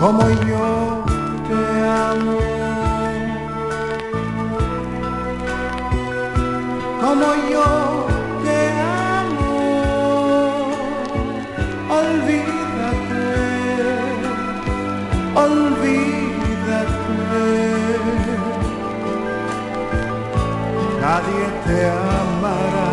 como yo te amo, como yo te amo, olvídate, olvídate, nadie te amará.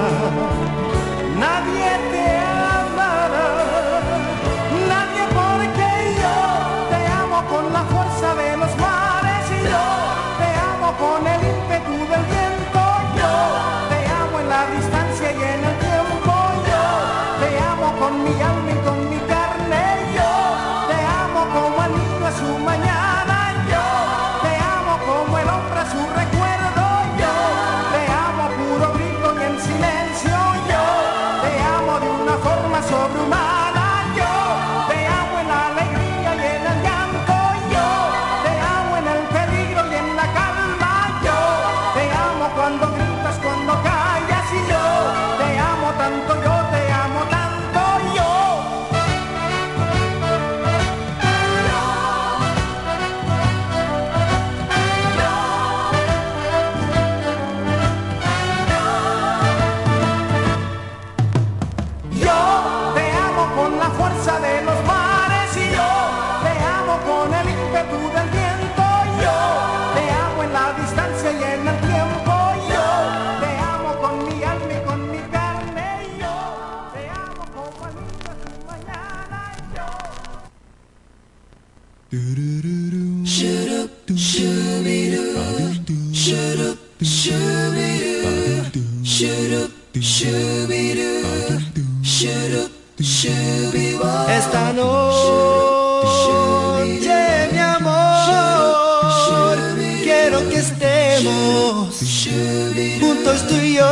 Juntos tú y yo.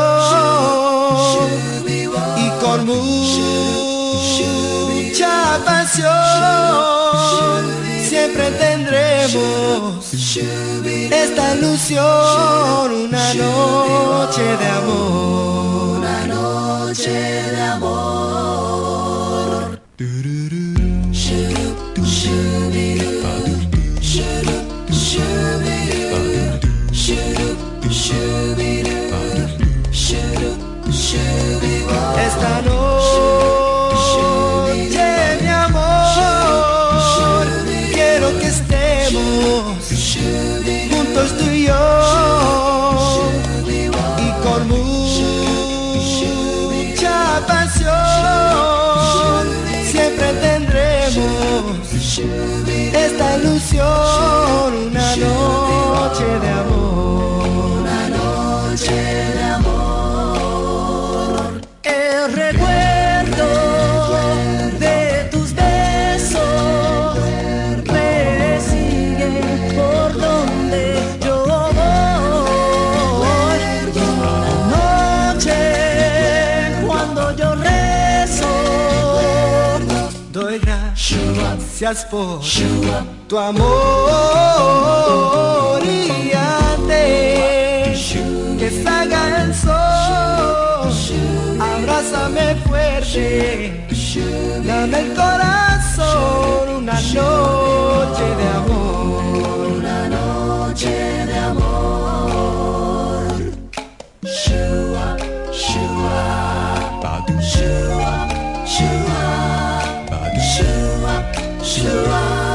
Y con mucha pasión siempre tendremos esta ilusión, una noche de amor, una noche de amor. Esta noche, mi amor, quiero que estemos juntos tú y yo y con mucha pasión siempre tendremos esta ilusión, una noche de amor. gracias por tu amor y antes que salga el sol, abrázame fuerte, dame el corazón una noche de amor, una noche de amor. Shua, shua, shua, shua. you are.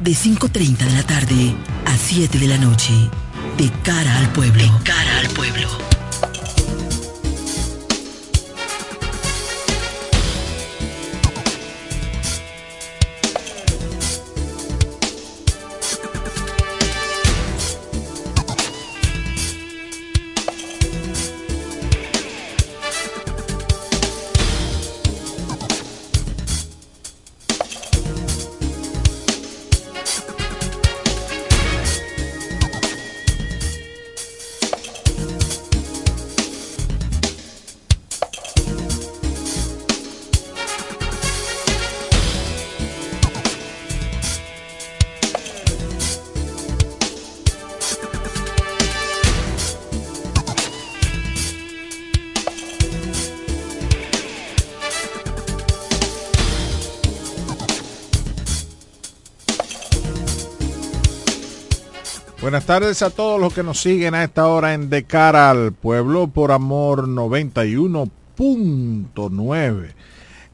de 5.30 de la tarde a 7 de la noche. De cara al pueblo. De cara al pueblo. Tardes a todos los que nos siguen a esta hora en De Cara al Pueblo por Amor 91.9.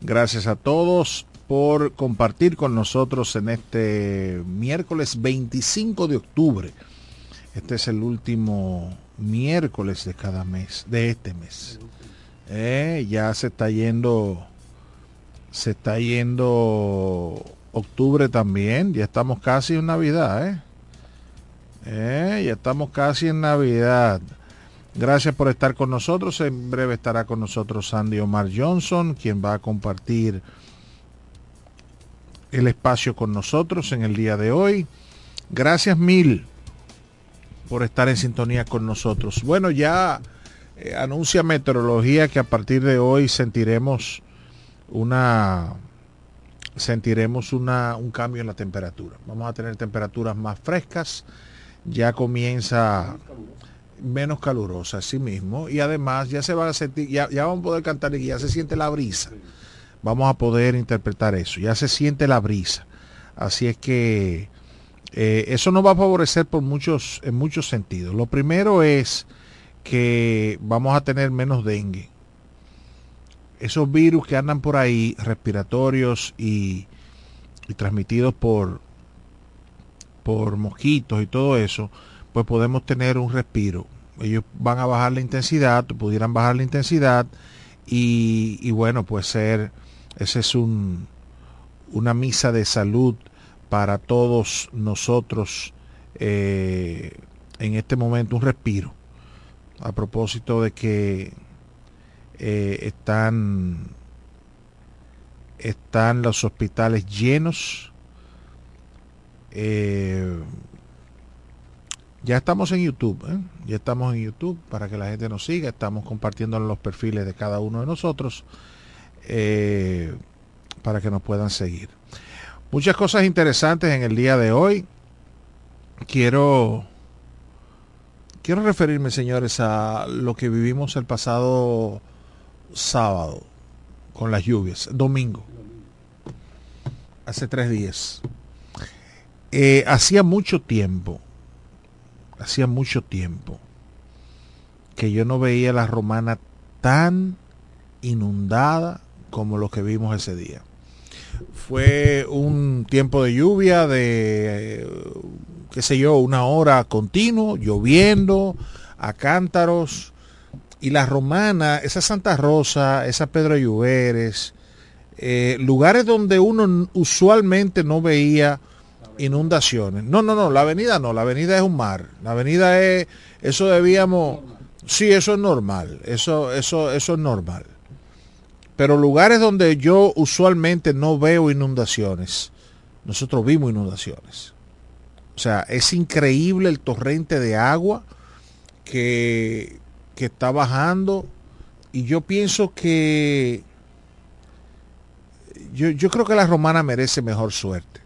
Gracias a todos por compartir con nosotros en este miércoles 25 de octubre. Este es el último miércoles de cada mes, de este mes. Eh, ya se está yendo, se está yendo octubre también, ya estamos casi en Navidad, ¿eh? Eh, ya estamos casi en Navidad. Gracias por estar con nosotros. En breve estará con nosotros Sandy Omar Johnson, quien va a compartir el espacio con nosotros en el día de hoy. Gracias mil por estar en sintonía con nosotros. Bueno, ya eh, anuncia meteorología que a partir de hoy sentiremos una sentiremos una, un cambio en la temperatura. Vamos a tener temperaturas más frescas ya comienza menos calurosa, así mismo, y además ya se va a sentir, ya, ya vamos a poder cantar y ya se siente la brisa. Vamos a poder interpretar eso, ya se siente la brisa. Así es que eh, eso nos va a favorecer por muchos, en muchos sentidos. Lo primero es que vamos a tener menos dengue. Esos virus que andan por ahí, respiratorios y transmitidos por, por mosquitos y todo eso, pues podemos tener un respiro. Ellos van a bajar la intensidad, pudieran bajar la intensidad y, bueno, pues ser, ese es un, una misa de salud para todos nosotros eh, en este momento, un respiro. A propósito de que eh, están, están los hospitales llenos, eh, ya estamos en YouTube, ¿eh? ya estamos en YouTube para que la gente nos siga, estamos compartiendo los perfiles de cada uno de nosotros eh, para que nos puedan seguir. Muchas cosas interesantes en el día de hoy. Quiero quiero referirme, señores, a lo que vivimos el pasado sábado con las lluvias, domingo, hace tres días. Eh, hacía mucho tiempo, hacía mucho tiempo que yo no veía la romana tan inundada como lo que vimos ese día. Fue un tiempo de lluvia de, eh, qué sé yo, una hora continuo, lloviendo, a cántaros. Y la romana, esa Santa Rosa, esa Pedro Lluveres, eh, lugares donde uno usualmente no veía inundaciones. No, no, no, la avenida no, la avenida es un mar. La avenida es, eso debíamos, sí, eso es normal, eso, eso, eso es normal. Pero lugares donde yo usualmente no veo inundaciones, nosotros vimos inundaciones. O sea, es increíble el torrente de agua que, que está bajando y yo pienso que yo, yo creo que la romana merece mejor suerte.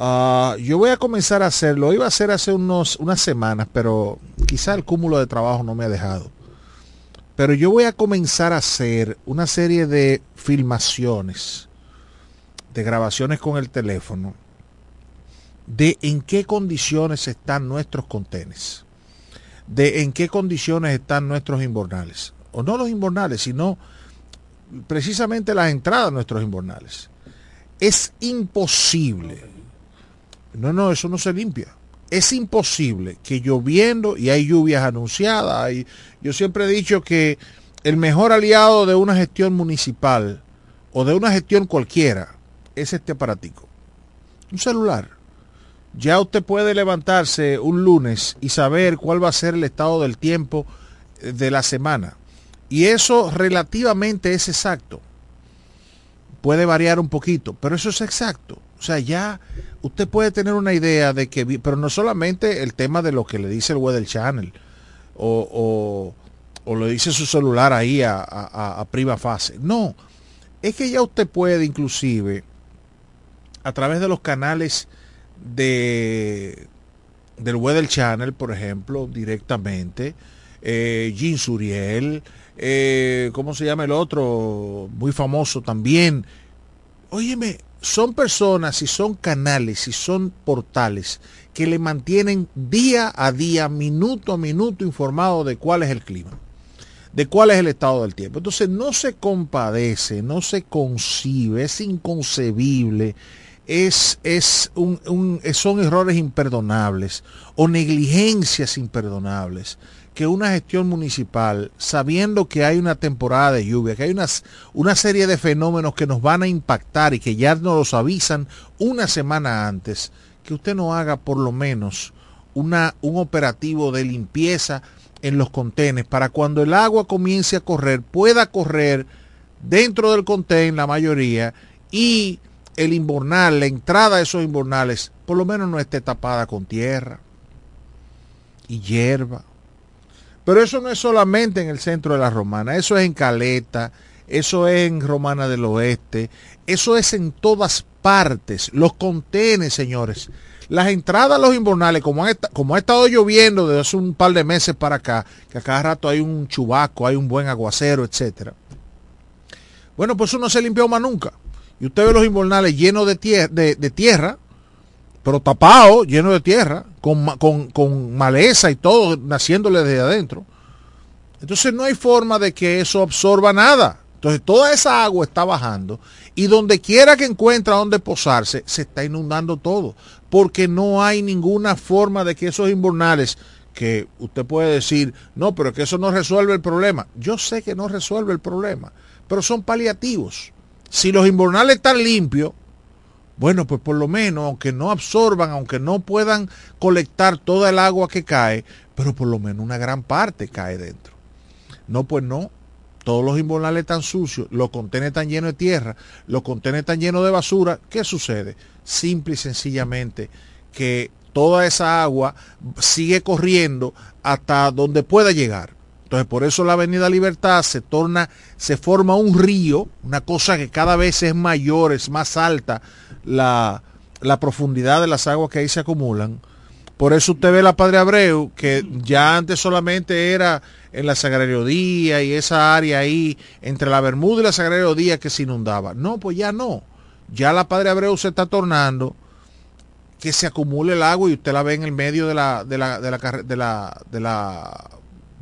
Uh, yo voy a comenzar a hacerlo. Iba a hacer hace unos, unas semanas, pero quizá el cúmulo de trabajo no me ha dejado. Pero yo voy a comenzar a hacer una serie de filmaciones, de grabaciones con el teléfono, de en qué condiciones están nuestros contenes, de en qué condiciones están nuestros inbornales. O no los inbornales, sino precisamente las entradas de nuestros inbornales. Es imposible. No, no, eso no se limpia es imposible que lloviendo y hay lluvias anunciadas, yo siempre he dicho que el mejor aliado de una gestión municipal o de una gestión cualquiera es este aparatico. Un celular. Ya usted puede levantarse un lunes y saber cuál va a ser el estado del tiempo de la semana. Y eso relativamente es exacto. Puede variar un poquito, pero eso es exacto. O sea, ya usted puede tener una idea de que, pero no solamente el tema de lo que le dice el Weather Channel o, o, le dice su celular ahí a, a, prima fase. No, es que ya usted puede inclusive a través de los canales de del Weather Channel, por ejemplo, directamente, eh, Jean Suriel, eh, ¿cómo se llama el otro? Muy famoso también. Óyeme, son personas y son canales y son portales que le mantienen día a día, minuto a minuto informado de cuál es el clima, de cuál es el estado del tiempo. Entonces no se compadece, no se concibe, es inconcebible, es, es un, son errores imperdonables o negligencias imperdonables que una gestión municipal, sabiendo que hay una temporada de lluvia, que hay una serie de fenómenos que nos van a impactar y que ya nos los avisan una semana antes, que usted no haga por lo menos una, un operativo de limpieza en los contenes para cuando el agua comience a correr, pueda correr dentro del contén la mayoría y el inbornal, la entrada de esos inbornales, por lo menos no esté tapada con tierra y hierba pero eso no es solamente en el centro de la Romana, eso es en Caleta, eso es en Romana del Oeste, eso es en todas partes. Los contenes, señores. Las entradas a los invernales, como, ha estado lloviendo desde hace un par de meses para acá, que a cada rato hay un chubaco, hay un buen aguacero, etcétera. Bueno, pues eso no se limpió más nunca. Y usted ve los invernales llenos de, de tierra, pero tapado, lleno de tierra, con, maleza y todo, naciéndole desde adentro. Entonces no hay forma de que eso absorba nada. Entonces toda esa agua está bajando y donde quiera que encuentra donde posarse, se está inundando todo. Porque no hay ninguna forma de que esos invernales, que usted puede decir, no, pero que eso no resuelve el problema. Yo sé que no resuelve el problema, pero son paliativos. Si los invernales están limpios, bueno, pues por lo menos, aunque no absorban, aunque no puedan colectar toda el agua que cae, pero por lo menos una gran parte cae dentro. No, pues no. Todos los invernales están sucios, los contenedores están llenos de tierra, los contenedores están llenos de basura. ¿Qué sucede? Simple y sencillamente que toda esa agua sigue corriendo hasta donde pueda llegar. Entonces, por eso la Avenida Libertad se torna, se forma un río, una cosa que cada vez es mayor, es más alta la, profundidad de las aguas que ahí se acumulan, Por eso usted ve la Padre Abreu, que ya antes solamente era en la Sagrario Día y esa área ahí entre la Bermuda y la Sagrario Día que se inundaba. No, pues ya no. Ya la Padre Abreu se está tornando que se acumule el agua y usted la ve en el medio de la de la de la de la de la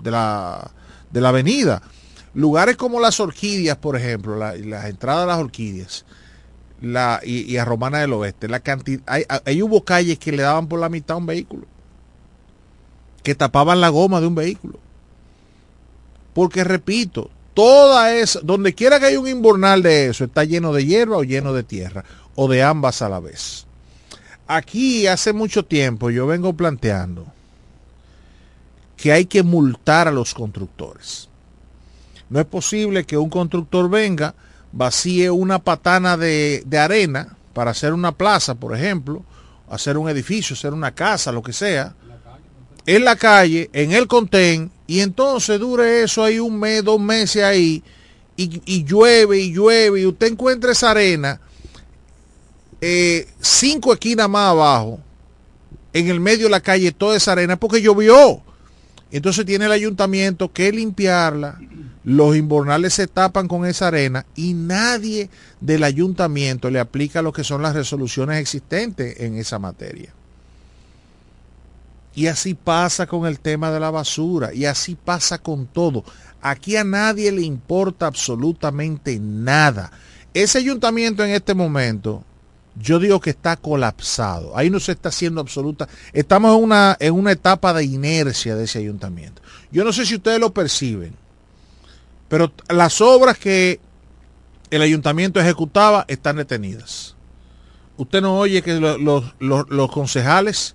de la, de la avenida. Lugares como las orquídeas, por ejemplo, la, las entradas a las orquídeas, la, y, a Romana del Oeste, la cantidad, hay, hubo calles que le daban por la mitad a un vehículo, que tapaban la goma de un vehículo. Porque repito, toda esa, donde quiera que haya un inbornal de eso, está lleno de hierba o lleno de tierra, o de ambas a la vez. Aquí hace mucho tiempo yo vengo planteando que hay que multar a los constructores. No es posible que un constructor venga, vacíe una patana de, arena para hacer una plaza, por ejemplo, hacer un edificio, hacer una casa, lo que sea, en la calle, en el contén, y entonces dure eso ahí un mes, dos meses ahí, y, llueve y llueve, y usted encuentra esa arena eh, cinco esquinas más abajo, en el medio de la calle, toda esa arena, porque llovió. Entonces tiene el ayuntamiento que limpiarla, los inbornales se tapan con esa arena y nadie del ayuntamiento le aplica lo que son las resoluciones existentes en esa materia. Y así pasa con el tema de la basura y así pasa con todo. Aquí a nadie le importa absolutamente nada. Ese ayuntamiento en este momento yo digo que está colapsado. Ahí no se está haciendo absoluta. Estamos en una, en una etapa de inercia de ese ayuntamiento. Yo no sé si ustedes lo perciben, pero las obras que el ayuntamiento ejecutaba están detenidas. Usted no oye que los, concejales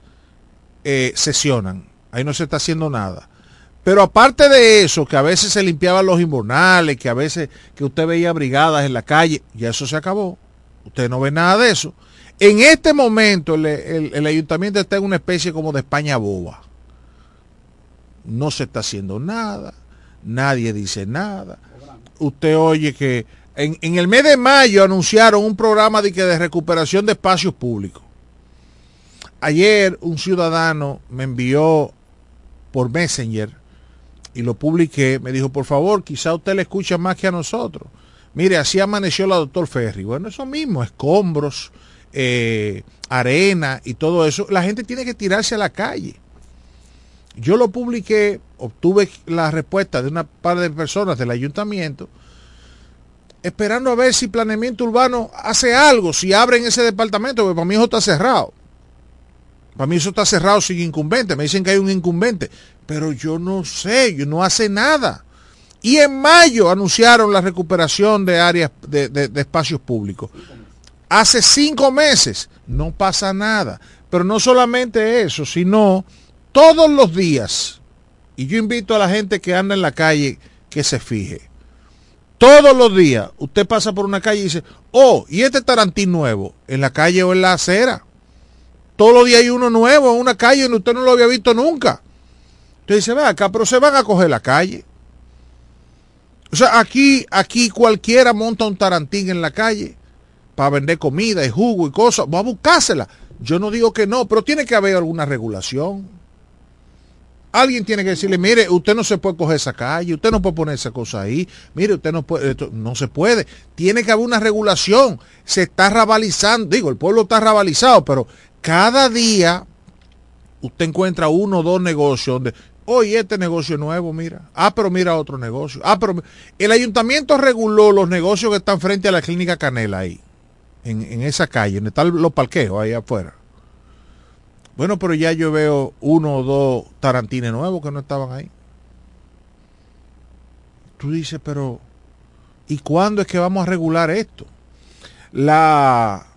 eh, sesionan. Ahí no se está haciendo nada. Pero aparte de eso, que a veces se limpiaban los invernales, que a veces que usted veía brigadas en la calle, ya eso se acabó. Usted no ve nada de eso. En este momento el, ayuntamiento está en una especie como de España boba. No se está haciendo nada, nadie dice nada. Usted oye que en, el mes de mayo anunciaron un programa de, que de recuperación de espacios públicos. Ayer un ciudadano me envió por Messenger y lo publiqué, me dijo, por favor, quizá usted le escucha más que a nosotros. Mire, así amaneció la doctor Ferry. Bueno, eso mismo, escombros, eh, arena y todo eso. La gente tiene que tirarse a la calle. Yo lo publiqué, obtuve la respuesta de una par de personas del ayuntamiento, esperando a ver si planeamiento urbano hace algo, si abren ese departamento, porque para mí eso está cerrado. Para mí eso está cerrado sin incumbente. Me dicen que hay un incumbente, pero yo no sé, yo no hace nada. Y en mayo anunciaron la recuperación de áreas de, espacios públicos. Hace cinco meses no pasa nada. Pero no solamente eso, sino todos los días. Y yo invito a la gente que anda en la calle que se fije. Todos los días usted pasa por una calle y dice, oh, ¿y este tarantín nuevo? ¿En la calle o en la acera? Todos los días hay uno nuevo en una calle donde usted no lo había visto nunca. Usted dice, ve acá, pero se van a coger la calle. O sea, aquí, aquí cualquiera monta un tarantín en la calle para vender comida y jugo y cosas. Va a buscársela. Yo no digo que no, pero tiene que haber alguna regulación. Alguien tiene que decirle, mire, usted no se puede coger esa calle, usted no puede poner esa cosa ahí, mire, usted no puede, no se puede. Tiene que haber una regulación. Se está rabalizando, digo, el pueblo está rabalizado, pero cada día usted encuentra uno o dos negocios donde Oye, este negocio nuevo, mira. Ah, pero mira otro negocio. Ah, pero el ayuntamiento reguló los negocios que están frente a la clínica Canela ahí, en, esa calle, donde están los parqueos ahí afuera. Bueno, pero ya yo veo uno o dos tarantines nuevos que no estaban ahí. Tú dices, pero ¿y cuándo es que vamos a regular esto? La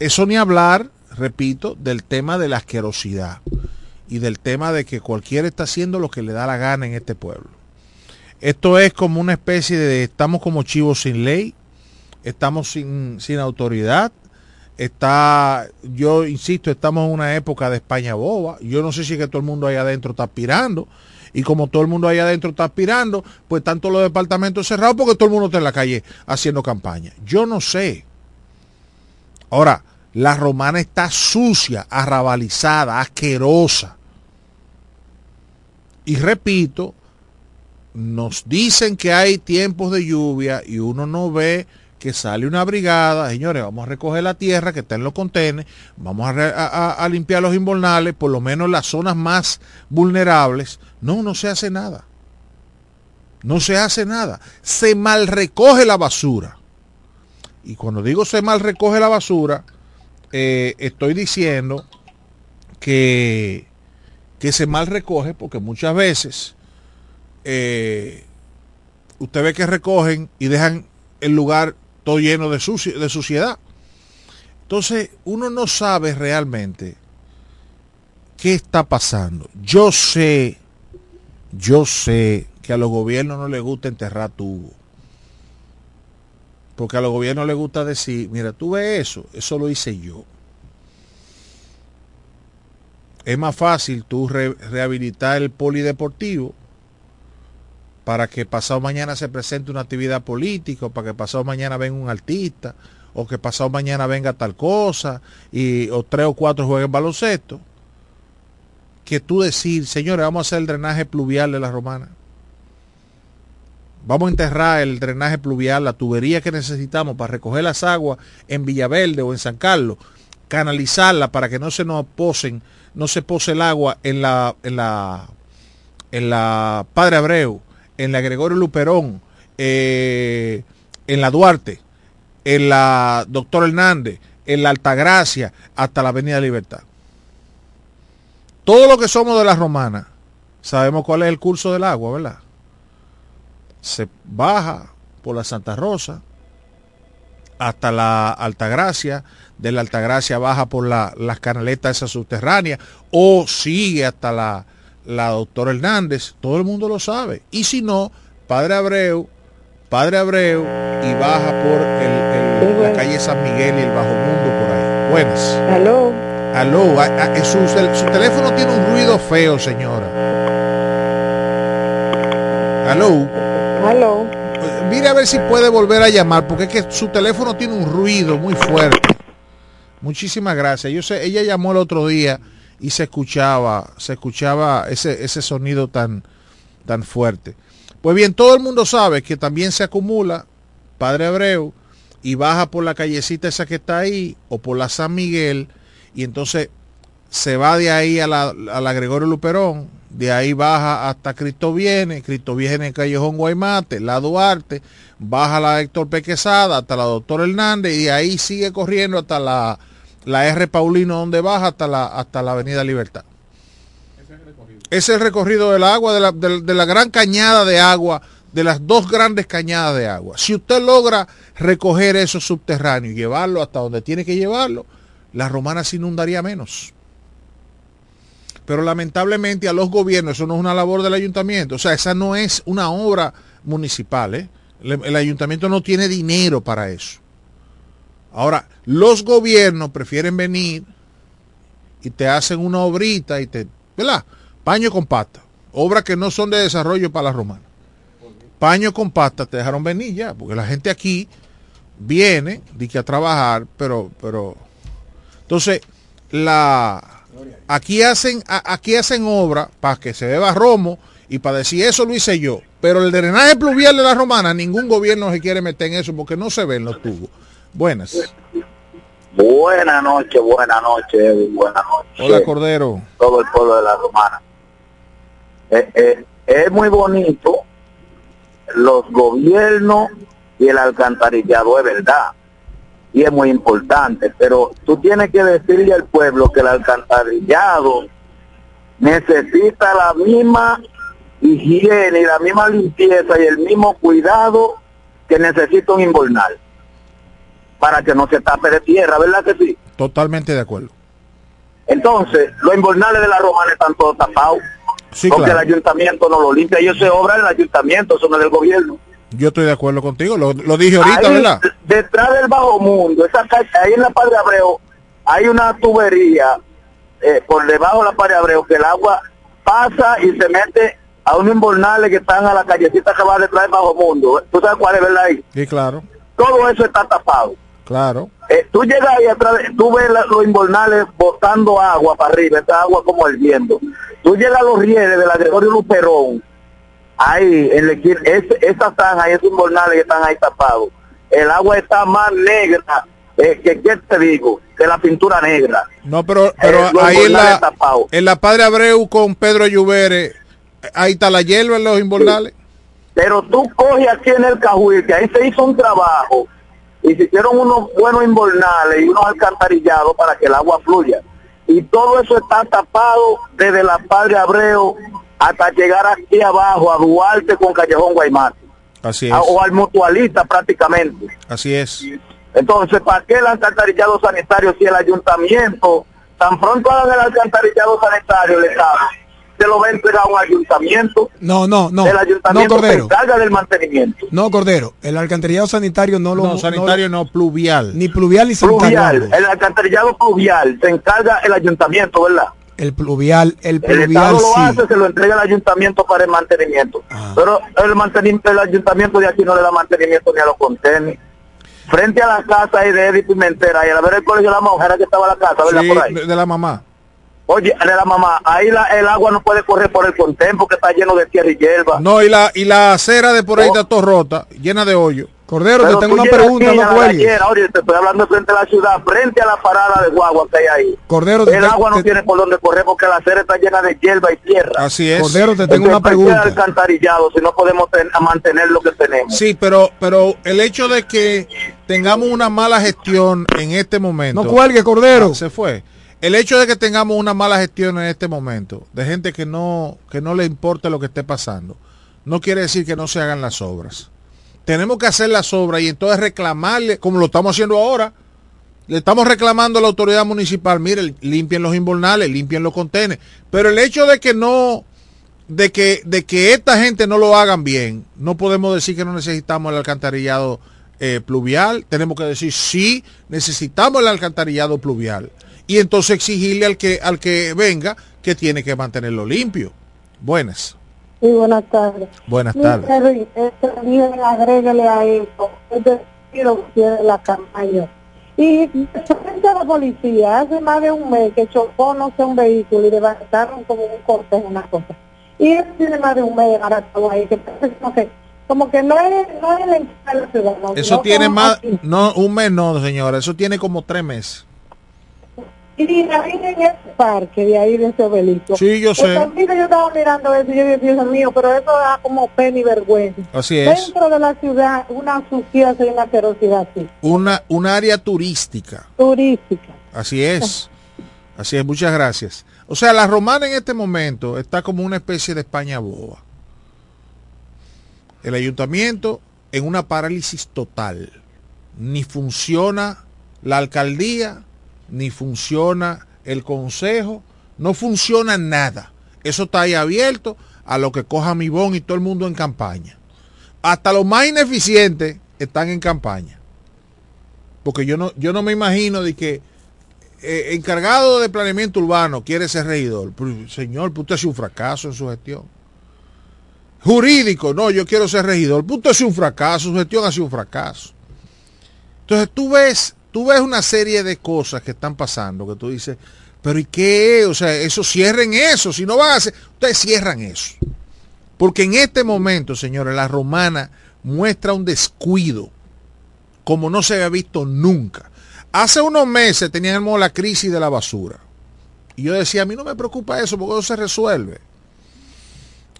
eso ni hablar, repito, del tema de la asquerosidad y del tema de que cualquiera está haciendo lo que le da la gana en este pueblo. Esto es como una especie de, estamos como chivos sin ley, estamos sin, sin autoridad, está, yo insisto, estamos en una época de España boba, yo no sé si es que todo el mundo ahí adentro está aspirando, y como todo el mundo ahí adentro está aspirando, pues tanto los departamentos cerrados porque todo el mundo está en la calle haciendo campaña. Yo no sé. Ahora, La romana está sucia, arrabalizada, asquerosa. Y repito, nos dicen que hay tiempos de lluvia y uno no ve que sale una brigada, señores, vamos a recoger la tierra que está en los contenes, vamos a, limpiar los invernales, por lo menos las zonas más vulnerables. No, no se hace nada. No se hace nada. Se mal recoge la basura. Y cuando digo se mal recoge la basura, eh, estoy diciendo que, que se mal recoge porque muchas veces eh, usted ve que recogen y dejan el lugar todo lleno de, de suciedad. Entonces, uno no sabe realmente qué está pasando. Yo sé, yo sé que a los gobiernos no les gusta enterrar tubo. Porque a los gobiernos les gusta decir, mira, tú ves eso, eso lo hice yo. Es más fácil tú rehabilitar el polideportivo para que pasado mañana se presente una actividad política, o para que pasado mañana venga un artista, o que pasado mañana venga tal cosa, y, o tres o cuatro jueguen baloncesto, que tú decir, señores, vamos a hacer el drenaje pluvial de la romana. Vamos a enterrar el drenaje pluvial, la tubería que necesitamos para recoger las aguas en Villaverde o en San Carlos, canalizarla para que no se nos posen, no se pose el agua en la, en la, en la Padre Abreu, en la Gregorio Luperón, eh, en la Duarte, en la Doctor Hernández, en la Altagracia, hasta la Avenida Libertad. Todo lo que somos de la romana, sabemos cuál es el curso del agua, ¿verdad? Se baja por la Santa Rosa hasta la Altagracia, de la Altagracia baja por la, las canaletas esas subterráneas o sigue hasta la, la doctora Hernández, todo el mundo lo sabe. Y si no, Padre Abreu, Padre Abreu y baja por el, la calle San Miguel y el Bajo Mundo por ahí. Buenas. Aló. Aló. su, su teléfono tiene un ruido feo, señora. Aló. Mire a ver si puede volver a llamar, porque es que su teléfono tiene un ruido muy fuerte. Muchísimas gracias. Yo sé, ella llamó el otro día y se escuchaba, se escuchaba ese, ese sonido tan, tan fuerte. Pues bien, todo el mundo sabe que también se acumula Padre Abreu y baja por la callecita esa que está ahí o por la San Miguel y entonces se va de ahí a la, a la Gregorio Luperón, de ahí baja hasta Cristo Viene, Cristo Viene en Callejón Guaymate, la Duarte, baja la Héctor Pequezada hasta la Doctor Hernández y de ahí sigue corriendo hasta la la R Paulino donde baja hasta la, hasta la Avenida Libertad. Ese es el recorrido del agua, de la, de, la gran cañada de agua, de las dos grandes cañadas de agua. Si usted logra recoger eso subterráneo y llevarlo hasta donde tiene que llevarlo, la romana se inundaría menos. Pero lamentablemente a los gobiernos, eso no es una labor del ayuntamiento, o sea, esa no es una obra municipal. ¿eh? el ayuntamiento no tiene dinero para eso. Ahora, los gobiernos prefieren venir y te hacen una obrita y te, ¿verdad? Paño con pasta. Obras que no son de desarrollo para la romana. Paño con pasta te dejaron venir ya, porque la gente aquí viene, dice a trabajar, pero, pero, entonces, la, aquí hacen, aquí hacen obra para que se beba romo y para decir eso lo hice yo. Pero el drenaje pluvial de la romana, ningún gobierno se quiere meter en eso porque no se ven los tubos. Buenas. Buenas noches, buenas noches, buenas noches. Hola, Cordero. Todo el pueblo de la Romana. Eh, eh, es muy bonito los gobiernos y el alcantarillado, es verdad. Y es muy importante, pero tú tienes que decirle al pueblo que el alcantarillado necesita la misma higiene y la misma limpieza y el mismo cuidado que necesita un invernal para que no se tape de tierra, ¿verdad que sí? Totalmente de acuerdo. Entonces, los invernales de la romana están todos tapados. porque el ayuntamiento no lo limpia. Ellos se obran en el ayuntamiento, son del gobierno. Yo estoy de acuerdo contigo, lo, dije ahorita, ¿verdad? Detrás del bajo mundo, esa calle, ahí en la Padre Abreu, hay una tubería eh, por debajo de la Padre Abreu que el agua pasa y se mete a unos invernales que están a la callecita que va detrás del bajo mundo. ¿Tú sabes cuál es, verdad ahí? Sí, claro. Todo eso está tapado. Claro. eh, tú llegas ahí atrás, tú ves la- los invernales botando agua para arriba, esa agua como hirviendo. Tú llegas a los rieles de la Gregorio Luperón, ahí, en la esquina, ese- esa zanja y esos invernales que están ahí tapados. El agua está más negra, eh, que qué te digo, que la pintura negra. No, pero, pero Eh, ahí en la, tapados. en la Padre Abreu con Pedro Lluvere, ahí está la hierba en los invernales. Pero tú coges aquí en el Cajuil, que ahí se hizo un trabajo y se hicieron unos buenos invernales y unos alcantarillados para que el agua fluya. Y todo eso está tapado desde la Padre Abreu hasta llegar aquí abajo a Duarte con Callejón Guaymate. Así es, a- o al mutualista prácticamente. así es. Entonces, ¿para qué el alcantarillado sanitario si el ayuntamiento, tan pronto hagan el alcantarillado sanitario, el Estado, se lo va a entregar a un ayuntamiento? No, no, no. el No, ayuntamiento se Cordero. encarga del mantenimiento. No, Cordero. El alcantarillado sanitario no lo... No, sanitario no, pluvial. ni pluvial ni sanitario. Pluvial, el alcantarillado pluvial, se encarga el ayuntamiento, ¿verdad? El pluvial, el El pluvial Estado lo hace, se lo entrega al ayuntamiento para el mantenimiento. Ah. Pero el mantenimiento, el ayuntamiento de aquí no le da mantenimiento ni a los contenes. Frente a la casa ahí de Eddie Pimentera y a ver el colegio de la mujer que estaba la casa, ¿verdad? Sí, por ahí. de, la mamá. Oye, de la mamá, ahí la- el agua no puede correr por el contén porque está lleno de tierra y hierba. No, y la, y la acera de por ahí Oh. está todo rota, llena de hoyo. Cordero, Pero te tengo una pregunta, aquí no cuelgues. oye, te estoy hablando frente a la ciudad, frente a la parada de guagua que hay ahí. Cordero, el agua no te- tiene por dónde correr porque la acera está llena de hierba y tierra. Así es. Cordero, te tengo una Entonces, ¿para qué pregunta. alcantarillado si no podemos ten- mantener lo que tenemos? Sí, pero, pero el hecho de que tengamos una mala gestión en este momento. No cuelgue, Cordero. Ah, se fue. El hecho de que tengamos una mala gestión en este momento, de gente que no, que no le importe lo que esté pasando, no quiere decir que no se hagan las obras. Tenemos que hacer las obras y entonces reclamarle, como lo estamos haciendo ahora, le estamos reclamando a la autoridad municipal, mire, limpien los invernales, limpien los contenes. Pero el hecho de que no, de que, de que esta gente no lo hagan bien, no podemos decir que no necesitamos el alcantarillado eh, pluvial, tenemos que decir sí, necesitamos el alcantarillado pluvial. Y entonces exigirle al que, al que venga que tiene que mantenerlo limpio. Buenas, Sí, buenas tardes. buenas Mire, tardes. Henry, este, miren, agréguele a eso. Es decir, la campaña. Y frente a la policía, hace más de un mes que chocó, no sé, un vehículo y levantaron como un cortejo, una cosa. Y él tiene más de un mes agarrado ahí, que parece como que, como que no es, no es la entrada de la ciudad. no, Eso no tiene más, aquí. no, un mes no, señora, eso tiene como tres meses. Y ahí en ese parque, de ahí de ese obelisco. Sí, yo sé. También yo estaba mirando eso y yo dije, Dios mío, pero eso da como pena y vergüenza. Así es. Dentro de la ciudad, una suciedad y una asquerosidad así, Una, un área turística. turística. Así es. Así es, muchas gracias. O sea, la romana en este momento está como una especie de España boba. El ayuntamiento en una parálisis total. Ni funciona la alcaldía, ni funciona el consejo, no funciona nada. Eso está ahí abierto a lo que coja mi bon y todo el mundo en campaña. Hasta los más ineficientes están en campaña. Porque yo no, yo no me imagino de que eh, encargado de planeamiento urbano quiere ser regidor. Señor, pues usted es un fracaso en su gestión. Jurídico, no, yo quiero ser regidor. Pues usted es un fracaso, su gestión ha sido un fracaso. Entonces tú ves, tú ves una serie de cosas que están pasando que tú dices, pero ¿y qué? O sea, eso cierren eso. Si no van a hacer, ustedes cierran eso. Porque en este momento, señores, la romana muestra un descuido como no se había visto nunca. Hace unos meses teníamos la crisis de la basura. Y yo decía, a mí no me preocupa eso porque eso se resuelve.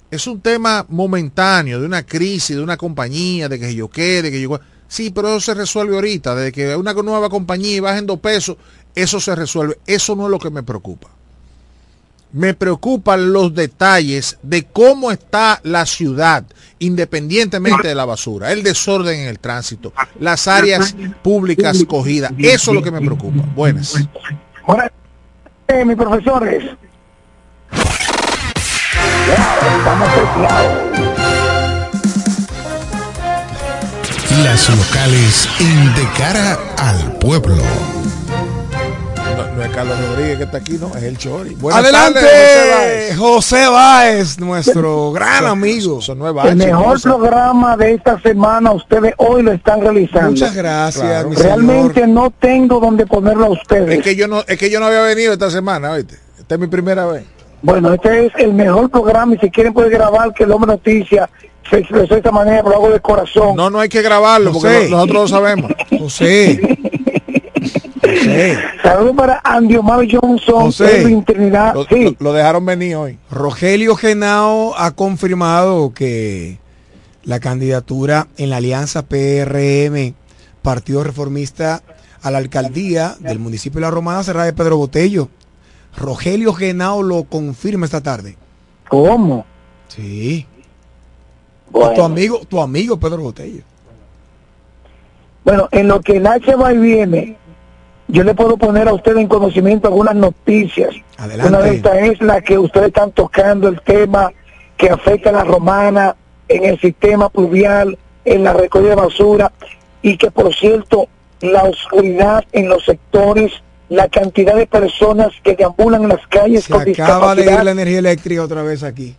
Es un tema momentáneo, de una crisis, de una compañía, de que yo qué, de que yo... Sí, pero eso se resuelve ahorita. Desde que una nueva compañía y bajen dos pesos, eso se resuelve. Eso no es lo que me preocupa. Me preocupan los detalles de cómo está la ciudad, independientemente de la basura, el desorden en el tránsito, las áreas públicas cogidas. Eso es lo que me preocupa. Buenas. Buenas eh, mis profesores. Las locales en De cara al pueblo. No, no es Carlos Rodríguez que está aquí, no, es el Chori. Buenas Adelante. José Báez, nuestro gran Son- amigo. Son nueve El mejor José. programa de esta semana ustedes hoy lo están realizando. Muchas gracias, Claro. mi Realmente señor. no tengo donde ponerlo a ustedes. Es que yo no, es que yo no había venido esta semana, ¿oíste? Esta es mi primera vez. Bueno, este es el mejor programa y si quieren pueden grabar que el hombre noticia se expresó de esta manera, pero lo hago de corazón. No, no hay que grabarlo porque José. no- nosotros lo sabemos. José. José. Saludos para Andy Omar Johnson, José. Trinidad. Lo, Sí, lo- lo dejaron venir hoy. Rogelio Genao ha confirmado que la candidatura en la alianza PRM, Partido Reformista a la alcaldía del municipio de La Romana será de Pedro Botello. Rogelio Genao lo confirma esta tarde. ¿cómo? Sí. Bueno. Tu amigo, tu amigo Pedro Botello. Bueno, en lo que H va y viene, yo le puedo poner a usted en conocimiento algunas noticias. Adelante. Una de estas es la que ustedes están tocando, el tema que afecta a la romana en el sistema pluvial, en la recogida de basura, y que por cierto, la oscuridad en los sectores, la cantidad de personas que deambulan en las calles Se con acaba de ir la energía eléctrica otra vez aquí.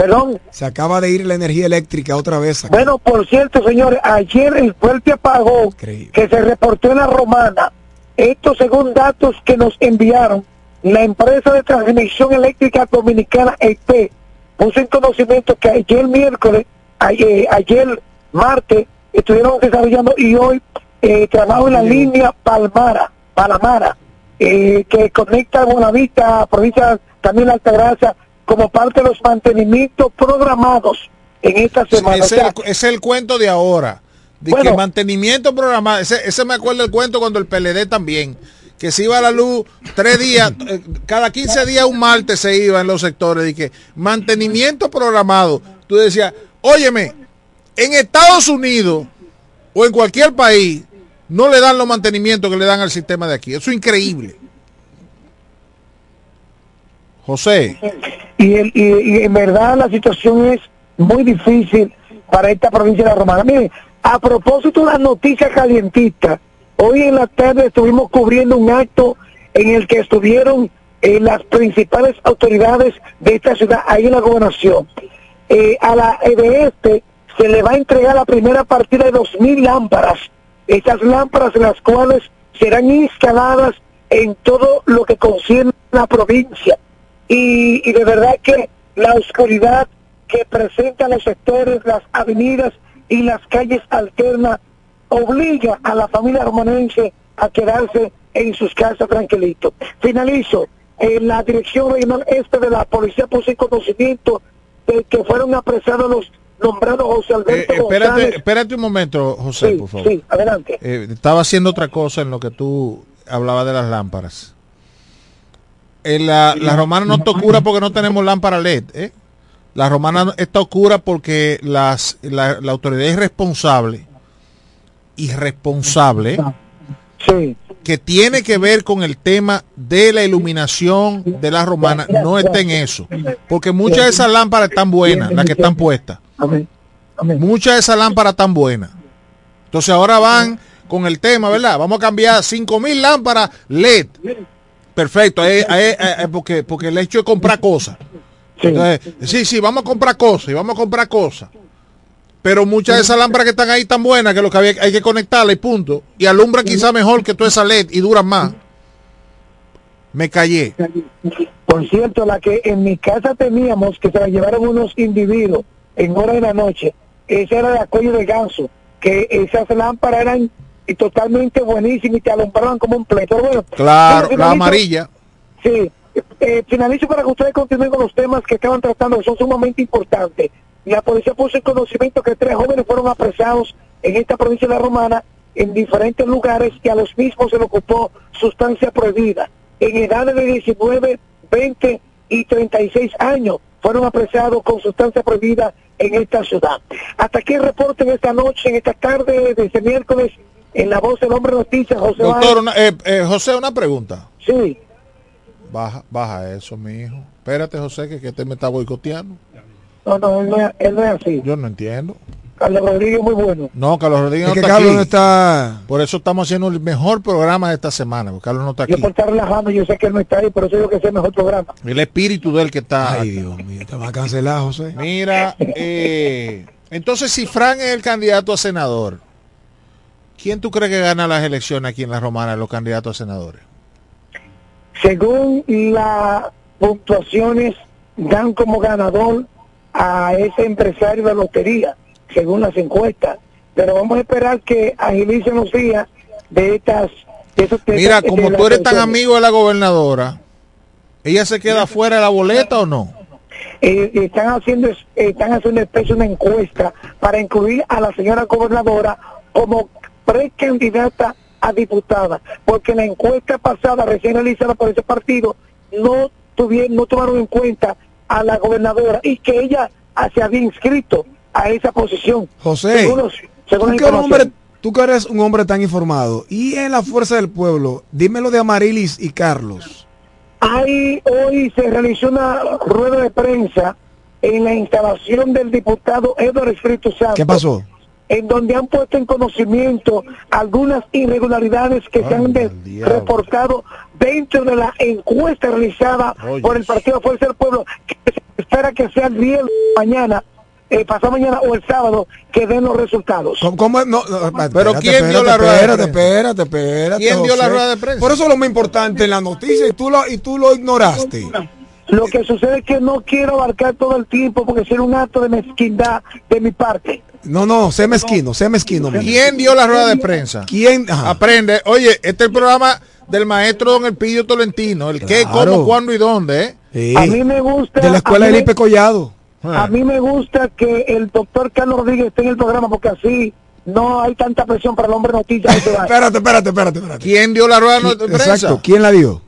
Perdón, Se acaba de ir la energía eléctrica otra vez. Bueno, por cierto, señores, ayer el fuerte apagón Increíble. que se reportó en la romana, esto según datos que nos enviaron, la empresa de transmisión eléctrica dominicana EP puso en conocimiento que ayer miércoles, ayer, ayer martes, estuvieron desarrollando y hoy eh, trabajo en la línea Palmara, Palamara, eh, que conecta Bonavista, provincia también Altagracia, como parte de los mantenimientos programados en esta semana. ese, O sea, es el, es el cuento de ahora. De Bueno. que mantenimiento programado. Ese, ese me acuerdo el cuento cuando el PLD también. Que se iba a la luz tres días, eh, cada 15 días un martes se iba en los sectores. Y que mantenimiento programado. Tú decías, óyeme, en Estados Unidos o en cualquier país no le dan los mantenimientos que le dan al sistema de aquí. Eso es increíble. José. y, en verdad la situación es muy difícil para esta provincia de la Romana. Miren, a propósito de las noticias calientistas, hoy en la tarde estuvimos cubriendo un acto en el que estuvieron eh, las principales autoridades de esta ciudad ahí en la gobernación. Eh, a la EDF se le va a entregar la primera partida de 2.000 lámparas. Estas lámparas las cuales serán instaladas en todo lo que concierne a la provincia y, y de verdad que la oscuridad que presentan los sectores, las avenidas y las calles alternas obliga a la familia romanense a quedarse en sus casas tranquilitos. Finalizo. En la Dirección Regional Este de la Policía puso en conocimiento de que fueron apresados los nombrados José Eh, Alberto espérate, González. espérate un momento, José, Sí, por favor. sí, adelante. Eh, estaba haciendo otra cosa en lo que tú hablabas de las lámparas. En la, la romana no está oscura porque no tenemos lámpara LED. ¿eh? La romana está oscura porque las, la, la autoridad irresponsable, irresponsable, Sí. que tiene que ver con el tema de la iluminación de la romana, no está en eso. Porque muchas de esas lámparas están buenas, las que están puestas. Muchas de esas lámparas están buenas. Entonces ahora van con el tema, ¿verdad? Vamos a cambiar 5000 lámparas LED. Perfecto, ahí- ahí- porque, porque el hecho es comprar cosas. Sí. Entonces, sí, sí, vamos a comprar cosas y vamos a comprar cosas. Pero muchas de esas lámparas que están ahí tan buenas que lo que había, hay que conectarla y punto. Y alumbran quizá mejor que toda esa LED y duran más. Me callé. Por cierto, la que en mi casa teníamos, que se la llevaron unos individuos en hora de la noche, esa era de cuello de ganso, que esas lámparas eran eh, totalmente buenísimas y te alumbraban como un. Pero bueno, Claro, la amarilla. Sí, eh, finalizo para que ustedes continúen con los temas que estaban tratando, que son sumamente importantes. La policía puso en conocimiento que tres jóvenes fueron apresados en esta provincia de la Romana en diferentes lugares y a los mismos se le ocupó sustancia prohibida. En edades de 19, 20 y 36 años fueron apresados con sustancia prohibida en esta ciudad. Hasta aquí el reporte en esta noche, en esta tarde de este miércoles, en la voz del hombre noticias, José Doctor, una- eh, eh, José, una pregunta. Sí. Baja, baja eso, mi hijo. Espérate, José, que, que te me está boicoteando. No, no, él no, es- él no es así. Yo no entiendo. Carlos Rodríguez muy bueno. No, Carlos Rodríguez Es no que está Carlos aquí. no está. Por eso estamos haciendo el mejor programa de esta semana, porque Carlos no está Yo aquí. por estar relajando, yo sé que él no está ahí, pero eso es lo que es el mejor programa. El espíritu del que está. Ay, Dios mío, te va a cancelar, José. Mira, eh, entonces si Frank es el candidato a senador, ¿quién tú crees que gana las elecciones aquí en la Romana, los candidatos a senadores? Según las puntuaciones, dan como ganador a ese empresario de lotería, según las encuestas. Pero vamos a esperar que agilicen los días de estas... de esos- de Mira, estas- como tú eres tan amigo de la gobernadora, ¿ella se queda fuera de la boleta o no? Eh, están haciendo es- están haciendo especie una encuesta para incluir a la señora gobernadora como precandidata a diputada, porque la encuesta pasada recién realizada por ese partido no tuvieron, no tomaron en cuenta a la gobernadora y que ella se había inscrito a esa posición. José, Según los- según tú que, eres un información. hombre, tú que eres un hombre tan informado, y en la fuerza del pueblo, dímelo de Amarilis y Carlos. Hay, hoy se realizó una rueda de prensa en la instalación del diputado Eduardo Espíritu. ¿Qué pasó? En donde han puesto en conocimiento algunas irregularidades que se han de- reportado dentro de la encuesta realizada Oye. por el Partido Fuerza del Pueblo, que se espera que sea el viernes mañana, eh, pasado mañana o el sábado, que den los resultados. ¿Cómo, cómo- no, no, espérate, Pero espérate, ¿quién dio la rueda de prensa? espérate, espérate. ¿Quién dio la rueda de prensa? Por eso es lo más importante en la noticia y tú lo, y tú lo ignoraste. Lo que sucede es que no quiero abarcar todo el tiempo porque sería un acto de mezquindad de mi parte. No, no, sé mezquino, sé mezquino. ¿Quién dio la rueda de prensa? ¿Quién? Ajá. Aprende. Oye, este es el programa del maestro Don Elpidio Tolentino. El qué, cómo, cuándo y dónde. ¿eh? Sí. A mí me gusta... de la escuela me- Felipe Collado. A mí me gusta que el doctor Carlos Rodríguez esté en el programa porque así no hay tanta presión para el hombre va. Espérate, espérate, espérate, espérate. ¿Quién dio la rueda de prensa? Exacto, ¿quién la dio?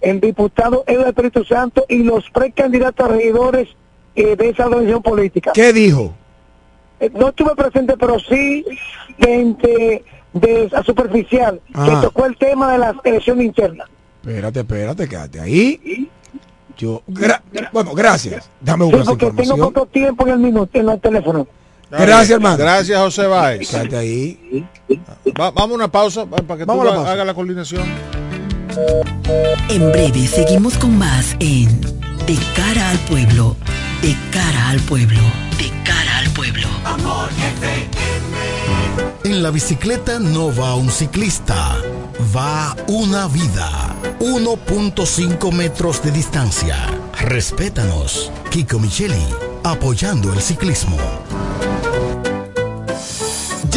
El diputado Eduardo Espíritu Santo y los precandidatos a regidores eh, de esa organización política. ¿Qué dijo? Eh, no estuve presente, pero sí de, de, de a superficial, que Ajá. tocó el tema de las elecciones internas. Espérate, espérate, quédate ahí. Yo, gra- bueno, gracias. Dame Sí, esa porque tengo poco tiempo en el minuto, en el teléfono. Gracias, hermano. Gracias, José Báez. Quédate ahí. Va- vamos a una pausa pa- para que Vamos tú hagas la coordinación. En breve seguimos con más en De cara al pueblo, de cara al pueblo, de cara al pueblo. En la bicicleta no va un ciclista, va una vida. 1.5 metros de distancia. Respétanos. Kiko Micheli, apoyando el ciclismo.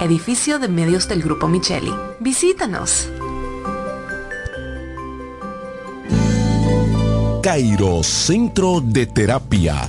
edificio de medios del Grupo Micheli. Visítanos. Cairo Centro de Terapia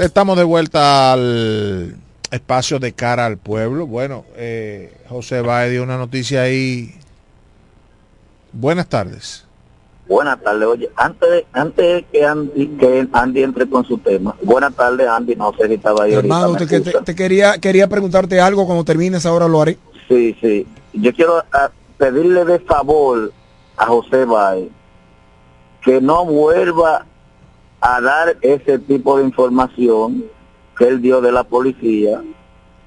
Estamos de vuelta al espacio de cara al pueblo. Bueno, eh, José Baez dio una noticia ahí. Buenas tardes. Buenas tardes. Oye, antes, antes que Andy, que Andy entre con su tema. Buenas tardes, Andy. No sé si estaba ahí Hermano, te, te, quería, quería preguntarte algo. Cuando termines, ahora lo haré. Sí, sí. Yo quiero ah, pedirle de favor a José Baez que no vuelva a dar ese tipo de información que él dio de la policía.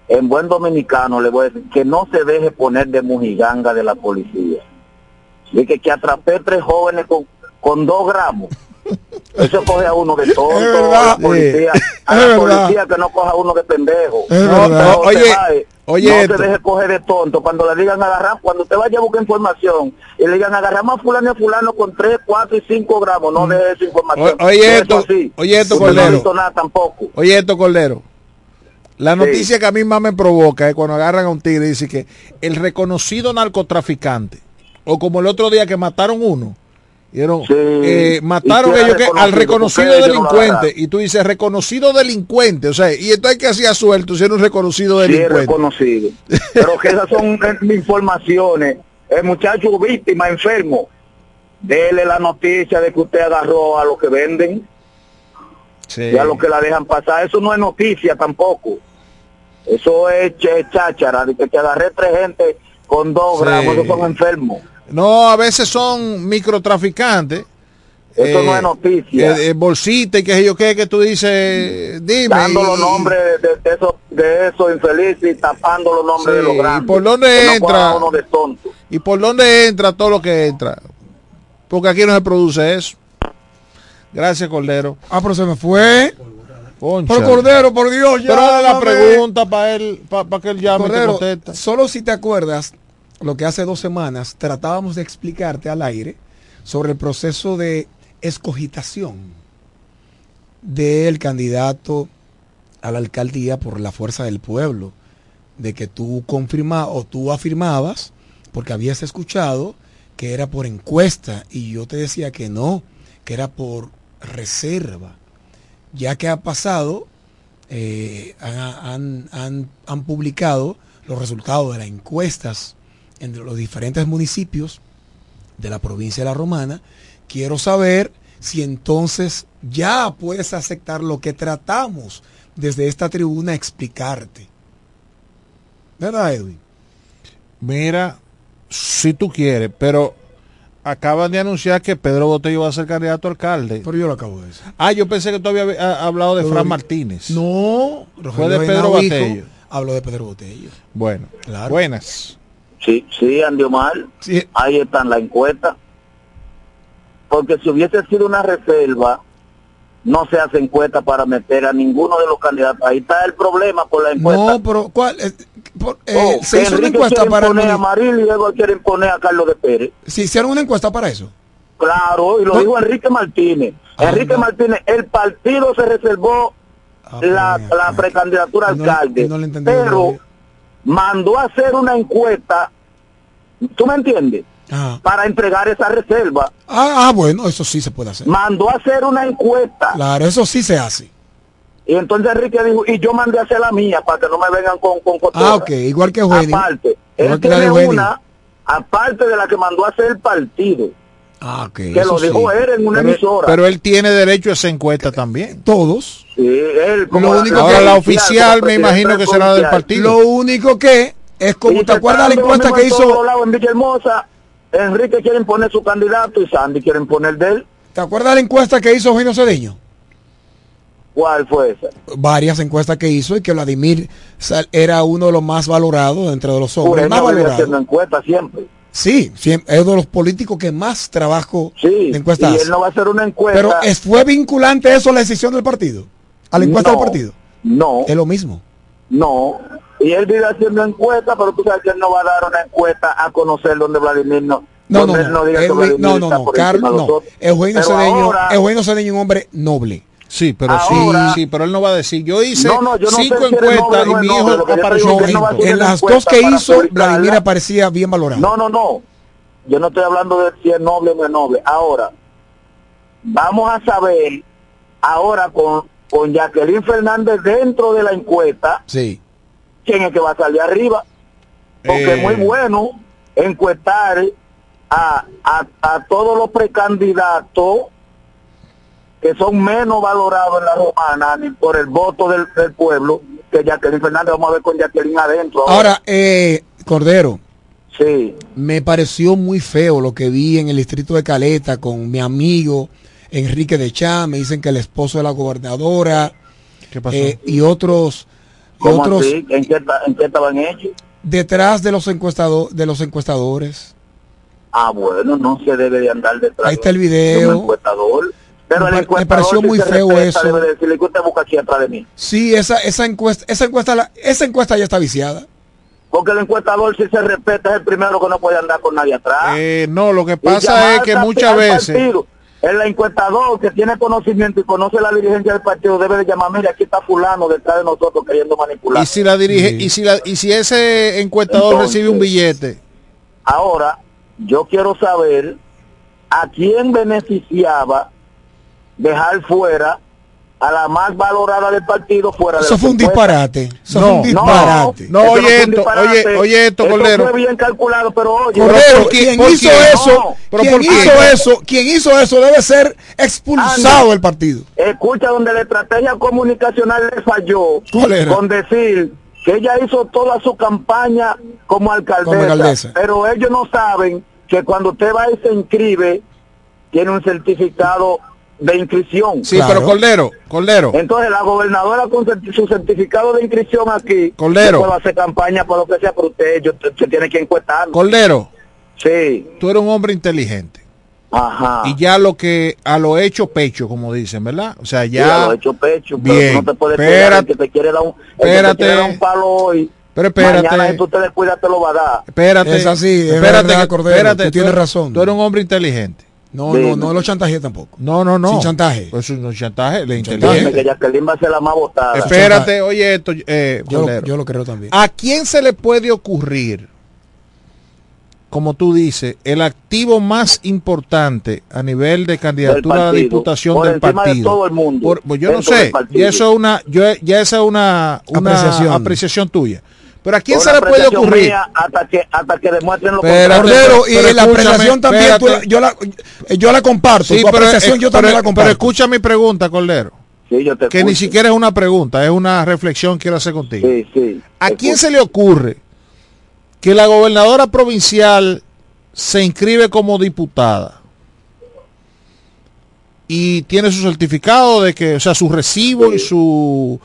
En buen dominicano le voy a decir que no se deje poner de mujiganga de la policía. Y que, que atrapé tres jóvenes con, con dos gramos. Eso coge a uno de tonto, a la policía, a la policía que no coja uno de pendejo. oye, Oye, no se deje coger de tonto. Cuando le digan agarrar, cuando usted vaya a buscar información y le digan agarramos a fulano y fulano con 3, 4 y 5 gramos, no mm. deje esa información. oye, esto, oye esto, Cordero. No nada tampoco. Oye esto, Cordero. La noticia que a mí más me provoca es cuando agarran a un tigre y dice que el reconocido narcotraficante, o como el otro día que mataron uno, eh, mataron ellos que al reconocido delincuente y tú dices reconocido delincuente, o sea, y esto hay que hacía suelto si era un reconocido delincuente. reconocido. Pero que esas son informaciones. El muchacho víctima, enfermo, dele la noticia de que usted agarró a los que venden y a los que la dejan pasar. Eso no es noticia tampoco. Eso es cháchara, de que te agarré tres gente con dos gramos, esos son enfermos. No, a veces son microtraficantes. Eso no es eh, noticia. Eh, bolsita y que yo qué que tú dices, dime. Dando los nombres de, esos de eso infelices y tapando los nombres de los grandes. ¿Y por dónde entra? ¿Y por dónde entra todo lo que entra? Porque aquí no se produce eso. Gracias, Cordero. Ah, pero se me fue. Por Cordero, por Dios, ya. Pero la pregunta para él, para que él llame Cordero, Solo si te acuerdas, lo que hace dos semanas tratábamos de explicarte al aire sobre el proceso de escogitación del candidato a la alcaldía por la fuerza del pueblo, de que tú confirmabas o tú afirmabas, porque habías escuchado que era por encuesta y yo te decía que no, que era por reserva, ya que ha pasado, eh, han, han, han publicado los resultados de las encuestas en los diferentes municipios de la provincia de La Romana, quiero saber si entonces ya puedes aceptar lo que tratamos desde esta tribuna explicarte. ¿Verdad, Edwin? Mira, si tú quieres, pero acaban de anunciar que Pedro Botello va a ser candidato a alcalde. Pero yo lo acabo de decir. Ah, yo pensé que tú habías ah, hablado de Fran Martínez. No, fue de Pedro Botello. Hablo de Pedro Botello. Bueno, buenas. Sí, sí, Andy Omar. Sí. Ahí está la encuesta. Porque si hubiese sido una reserva, no se hace encuesta para meter a ninguno de los candidatos. Ahí está el problema por la encuesta. No, pero ¿cuál? Eh, por- eh, Oh, se hizo una encuesta quiere para el poner a Maril y luego quieren poner a Carlos de Pérez. ¿Se hicieron una encuesta para eso? Claro, y lo No. dijo Enrique Martínez. Ah, Enrique no. Martínez, el partido se reservó la, la precandidatura a Y no- alcalde, pero mandó a hacer una encuesta, ¿tú me entiendes? Ajá. Para entregar esa reserva. Ah, ah, bueno, eso sí se puede hacer. Mandó a hacer una encuesta. Claro, eso sí se hace. Y entonces Enrique dijo, y yo mandé a hacer la mía para que no me vengan con, con cotorra. Ah, ok, igual que Eugenio. Aparte, Igual él tiene Eugenio. una, aparte de la que mandó a hacer el partido, Ah, ok. que eso lo dijo sí. él en una Pero, emisora. pero él tiene derecho a esa encuesta también. Todos. Sí, él como Lo la- único Ahora que- la oficial me imagino que será del partido. Lo único que es como, ¿te acuerdas la encuesta que hizo? lados en Villahermosa, Enrique quieren poner su candidato y Sandy quieren poner de él. ¿Te acuerdas la encuesta que hizo Eugenio Cedeño? ¿Cuál fue esa? Varias encuestas que hizo y que Vladimir era uno de los más valorados dentro de los hombres, más valorado. haciendo encuestas siempre. Sí, siem- es uno de los políticos que más trabajo Sí, de encuestas y hace. él no va a hacer una encuesta. Pero ¿es- ¿fue vinculante eso a la decisión del partido? ¿A la encuesta No. del partido? No, Es lo mismo. no. Y él vive haciendo encuestas, pero tú sabes que él no va a dar una encuesta a conocer donde Vladimir no. No, no, no. diga que Eugenio- Vladimir no, no, está no. por encima Carlos, no. Eugenio Cedeño, Eugenio Cedeño es un hombre noble. Sí, pero Ahora- sí, sí, pero él no va a decir. Yo hice No, no, yo no cinco encuestas y no mi hijo apareció en las dos que hizo. Vladimir aparecía bien valorado. No, no, no. Yo no estoy hablando de si es noble o no es noble. Ahora, vamos a saber, ahora con, con Jacqueline Fernández dentro de la encuesta, Sí. Quién es que va a salir arriba. Porque Eh. es muy bueno encuestar a, a, a todos los precandidatos que son menos valorados en la romana ni por el voto del, del pueblo que Jacqueline Fernández. Vamos a ver con Jacqueline adentro. Ahora, eh, Cordero, sí. me pareció muy feo lo que vi en el distrito de Caleta con mi amigo Enrique de Chá. Me dicen que el esposo de la gobernadora ¿Qué pasó? eh, y otros, y ¿Cómo otros así? ¿En qué, esta- ¿En qué estaban hechos? detrás de los encuestado- de los encuestadores. Ah, bueno, no se debe de andar detrás Ahí está el de un video. encuestador. Pero Me el me encuestador pareció si muy feo respeta, eso. Debe de decirle que usted busca aquí atrás de mí. Sí, esa, esa encuesta, esa encuesta, la- esa encuesta ya está viciada. Porque el encuestador si se respeta es el primero que no puede andar con nadie atrás. Eh, no, lo que pasa es que muchas veces. partido. El encuestador que tiene conocimiento y conoce la dirigencia del partido debe de llamar, mira, aquí está fulano detrás de nosotros queriendo manipular. Y si la dirige, Sí. y si la, y si ese encuestador Entonces- recibe un billete, Ahora, yo quiero saber a quién beneficiaba dejar fuera a la más valorada del partido fuera de Eso las fue un disparate. Eso No, fue un no, disparate. no, Eso oye fue un esto, disparate. oye, oye esto, Cordero. fue bien calculado, pero oye, Cordero, ¿por qué? quien ¿Por hizo eso, No, pero quien ¿por qué? hizo eso, quien hizo eso debe ser expulsado Anda. del partido. escucha donde la estrategia comunicacional le falló ¿Cuál era? con decir que ella hizo toda su campaña como alcaldesa, Como alcaldesa. pero ellos no saben que cuando usted va y se inscribe tiene un certificado de inscripción. sí, Claro. pero Cordero, Cordero, Entonces la gobernadora con su certificado de inscripción aquí Cordero. yo puedo hacer campaña por lo que sea, pero usted yo, se tiene que encuestar. Cordero, Sí, tú eres un hombre inteligente. ajá. Y ya lo que, a lo hecho pecho, como dicen, ¿verdad? O sea, Sí, a ya. lo hecho pecho, pero Bien. tú no te puedes Espérate. que te quiere dar un, que te Espérate. quiere dar un palo hoy. Pero espérate. Mañana si tú te descuidas te lo va a dar. Espérate. Es así, es espérate, verdad, que- Cordero, espérate, tú tienes eres- razón. Tú eres un hombre inteligente. No, no, no lo chantaje tampoco. No, no, no. Sin chantaje. Pues eso no chantaje, le inteligente. que Jacqueline va a ser la más votada. Espérate, oye esto, eh, Yo, lo- yo lo creo también. ¿A quién se le puede ocurrir, como tú dices, el activo más importante a nivel de candidatura a la partido, diputación por del encima de partido? todo el mundo, Por- pues yo no sé, partido. ya eso es una, yo, ya esa es una, una Apreciación. apreciación. tuya. Pero ¿a quién se le puede ocurrir? Hasta que, hasta que demuestren lo contrario. Cordero, y pero la apreciación también, tú yo, la, yo la comparto. Sí, tu pero, apreciación yo también pero- la comparto. pero escucha mi pregunta, Cordero. Sí, yo te Que ni siquiera es una pregunta, es una reflexión que quiero hacer contigo. Sí, sí. ¿A quién se le ocurre que la gobernadora provincial se inscribe como diputada y tiene su certificado de que, o sea, su recibo y su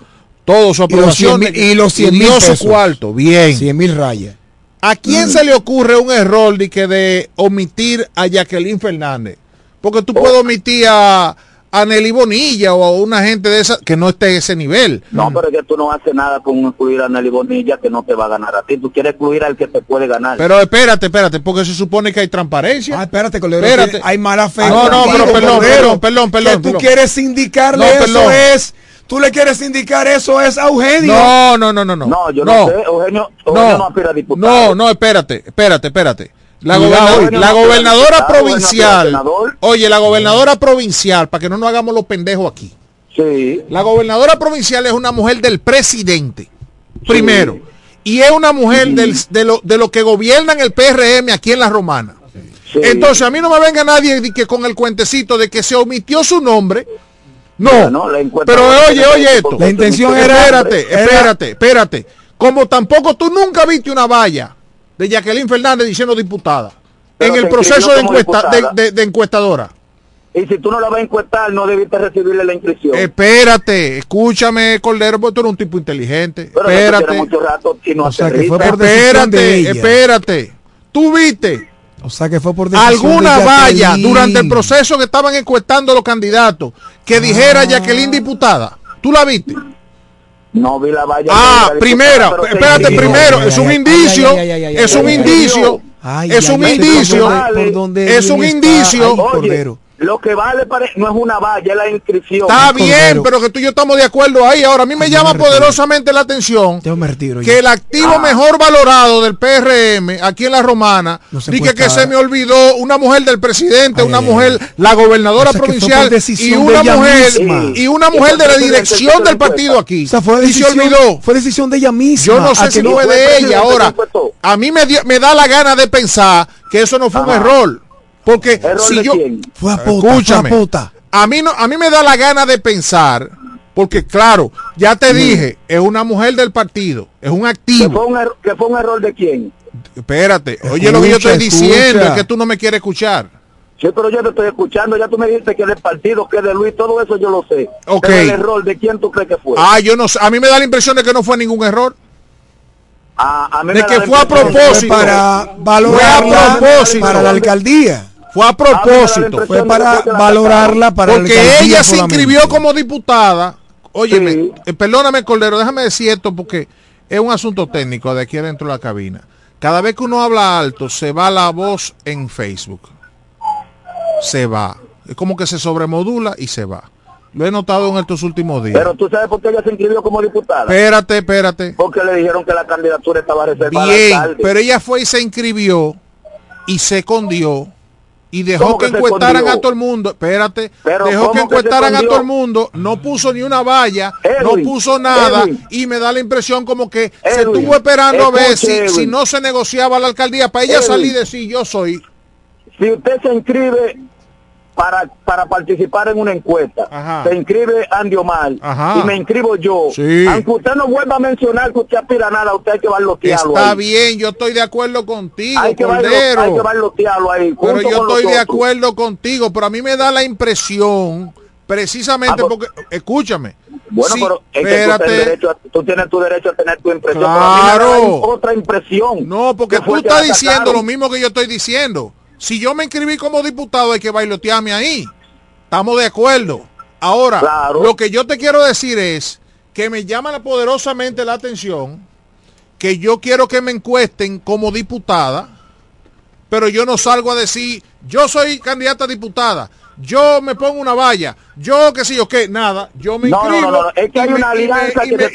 todo su aprobación 100 de- mil- y los 100 mil cuarto, bien. 100 mil rayas. ¿A quién se le ocurre un error de que de omitir a Jacqueline Fernández? Porque tú puedes omitir a, a Nelly Bonilla o a una gente de esa que no esté en ese nivel. No, pero es que tú no haces nada con incluir a Nelly Bonilla que no te va a ganar a ti. Tú quieres incluir al que te puede ganar. Pero espérate, espérate, porque se supone que hay transparencia. Ah, espérate, Cordero. Espérate. Hay mala fe. No, no, contigo, pero perdón, perdón, perdón, perdón, Que tú perdón. quieres indicarle No, eso perdón. es. Tú le quieres indicar eso es a Eugenio. No, no, no, no, no. No, yo no, sé. Eugenio, Eugenio no, aspira a diputado. No, no, espérate, espérate, espérate. La, gobernadora- la no provincial, oye, la gobernadora provincial, para que no nos hagamos los pendejos aquí. Sí. La gobernadora provincial es una mujer del presidente, primero. Y es una mujer del- de, lo, de lo que gobiernan el PRM aquí en la Romana. sí. Entonces, a mí no me venga nadie que con el cuentecito de que se omitió su nombre. No. Bueno, la encuesta Pero oye, oye esto. La intención era- Espérate, espérate, espérate. Como tampoco tú nunca viste una valla de Jacqueline Fernández diciendo diputada Pero en el proceso de, encuesta, de, diputada. de- de encuestadora. Y si tú no la vas a encuestar, no debiste recibirle la inscripción. Espérate, escúchame, Cordero, porque tú eres un tipo inteligente. pero espérate. Tiene mucho rato y no O sea, que aterriza. fue por decisión de Espérate, ella. espérate. ¿Tú viste O sea que fue por decisión alguna de valla durante el proceso que estaban encuestando los candidatos que dijera Jacqueline diputada? ¿Tú la viste? No vi la valla. Ah, la primera, espérate, primero, ay, es un ay, indicio, ay, ay, ay, ay, es un ay, indicio, Ay, es un ay, indicio, es un indicio. Lo que vale pare- no es una valla, es la inscripción. Está bien, pero que tú y yo estamos de acuerdo ahí. Ahora, a mí me llama me poderosamente la atención Yo me retiro. que el activo Ah. mejor valorado del PRM aquí en la Romana, No se dije que se me olvidó una mujer del presidente, Ay, una ay, mujer, ay. la gobernadora O sea, provincial y decisión una mujer misma. y una mujer de la dirección del partido aquí. O sea, fue y se decisión, olvidó. fue decisión de ella misma. Yo no ¿A sé si no fue de ella. Ahora, a mí me, dio- me da la gana de pensar que eso no fue un error. Porque ¿Error si de yo, quién? Fue a puta, Escúchame. fue a puta. a mí no, a mí me da la gana de pensar, porque claro, ya te dije, es una mujer del partido, es un ¿Que activo. fue, un error, ¿Que fue un error de quién? Espérate, oye lo que yo Escucha, estoy diciendo, es que tú no me quieres escuchar. Sí, pero yo te estoy escuchando, ya tú me dijiste que es del partido, que es de Luis, todo eso yo lo sé. Ok. Pero el error, ¿de quién tú crees que fue? Ah, yo no sé, a mí me da la impresión de que no fue ningún error. Ah, a mí de me da que la fue a propósito. Para valorarla Fue a propósito. para la alcaldía. Fue a propósito. Fue para valorarla para Porque ella se solamente. inscribió como diputada. Óyeme, Sí. eh, perdóname, Cordero, déjame decir esto porque es un asunto técnico de aquí dentro de la cabina. Cada vez que uno habla alto, se va la voz en Facebook. Se va. Es como que se sobremodula y se va. Lo he notado en estos últimos días. Pero tú sabes por qué ella se inscribió como diputada. espérate, espérate. Porque le dijeron que la candidatura estaba reservada Bien, pero ella fue y se inscribió y se escondió y dejó ¿Cómo que, encuestaran a todo el mundo. Espérate, Pero dejó ¿cómo que encuestaran a todo el mundo, no puso ni una valla, Edwin, no puso nada. Edwin. y me da la impresión como que se estuvo esperando a ver si, si no se negociaba la alcaldía. Para ella salir y decir yo soy. Si usted se inscribe para, para participar en una encuesta, Ajá. se inscribe Andy Omar Ajá. y me inscribo yo. Sí. Aunque usted no vuelva a mencionar que usted aspira a nada, usted hay que barlotearlo Está ahí. bien, yo estoy de acuerdo contigo, Hay que, barlo- Cordero. hay que barlotearlo ahí. Pero yo estoy de otros. acuerdo contigo, pero a mí me da la impresión, precisamente Ah, pues- porque, escúchame. Bueno, sí, pero es que tú, espérate. tienes derecho a- tú tienes tu derecho a tener tu impresión. pero a mí me da otra impresión. No, porque tú estás diciendo lo mismo que yo estoy diciendo. Si yo me inscribí como diputado, hay que bailotearme ahí. Estamos de acuerdo. Ahora, Claro. lo que yo te quiero decir es que me llama poderosamente la atención que yo quiero que me encuesten como diputada, pero yo no salgo a decir yo soy candidata a diputada, yo me pongo una valla, yo qué sé yo qué, nada, yo me No, no, inscribo. no, no, es que hay una alianza y que no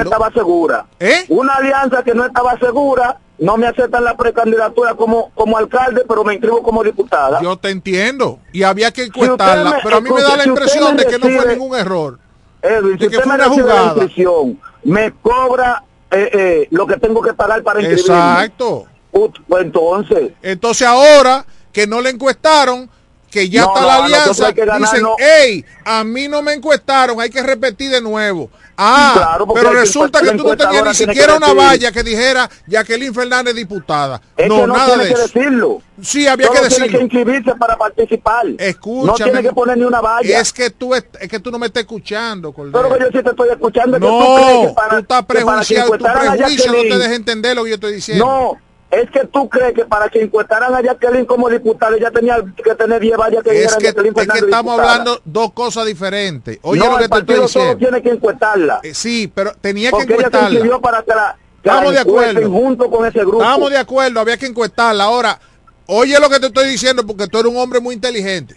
estaba segura. Una alianza que no estaba segura, no me aceptan la precandidatura como, como alcalde, pero me inscribo como diputada. Yo te entiendo. Y había que encuestarla. me- pero a mí me da la si impresión de que no fue ningún error. Edwin, si que usted fue me una recibe la inscripción, me cobra eh, eh, lo que tengo que pagar para inscribirme. Exacto. Pues entonces, Entonces ahora que no le encuestaron, que ya No, está no, la alianza, que dicen, ganarnos- hey, a mí no me encuestaron, hay que repetir de nuevo. Ah, Claro, pero que resulta que tú no tenías ni tiene que siquiera una decir. valla que dijera Jacqueline Fernández diputada. es no, que no nada tiene de que eso. decirlo. Sí, había Solo que tiene decirlo. que inscribirse para participar. Escúchame. No tiene que poner ni una valla. Es que tú es, que tú no me estás escuchando, Cordero. Pero que yo sí te estoy escuchando. que No, tú crees que para, tú estás que que prejuiciado, tu prejuicio no te deja entender lo que yo estoy diciendo. No, es que tú crees que para que encuestaran a Jacqueline como diputada ella tenía que tener 10 vallas que Es que, es que estamos diputada. hablando dos cosas diferentes. Oye no, lo que el te estoy diciendo. tiene que encuestarla. Eh, sí, pero tenía que porque ella encuestarla. inscribió para que la, que la Estamos de acuerdo. junto con ese grupo. Estamos de acuerdo, había que encuestarla. Ahora, oye lo que te estoy diciendo porque tú eres un hombre muy inteligente.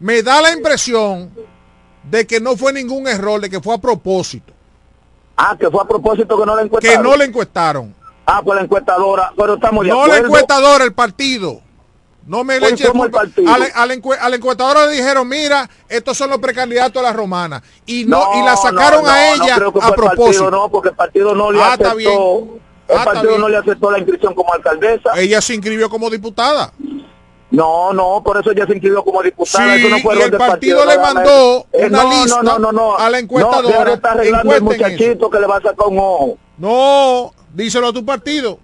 Me da la impresión de que no fue ningún error, de que fue a propósito. Ah, que fue a propósito que no la Que encuestaron. no le encuestaron. Ah, pues la encuestadora, pero estamos de No acuerdo. la encuestadora, el partido. No me le Pues, eche. A la, a la encue- a la encuestadora le dijeron, mira, estos son los precandidatos a la romana. Y no, y la sacaron no, a ella creo que a propósito. Partido, no, porque el partido no le Ah, está aceptó. bien. El Ah, está partido bien. no le aceptó la inscripción como alcaldesa. Ella se inscribió como diputada. No, no, por eso ella se inscribió como diputada. Sí, eso no fue y el partido le mandó Eh, una no, lista no, no, no, a la encuestadora. No, está arreglando el muchachito que le va a sacar un ojo. No, díselo a tu partido.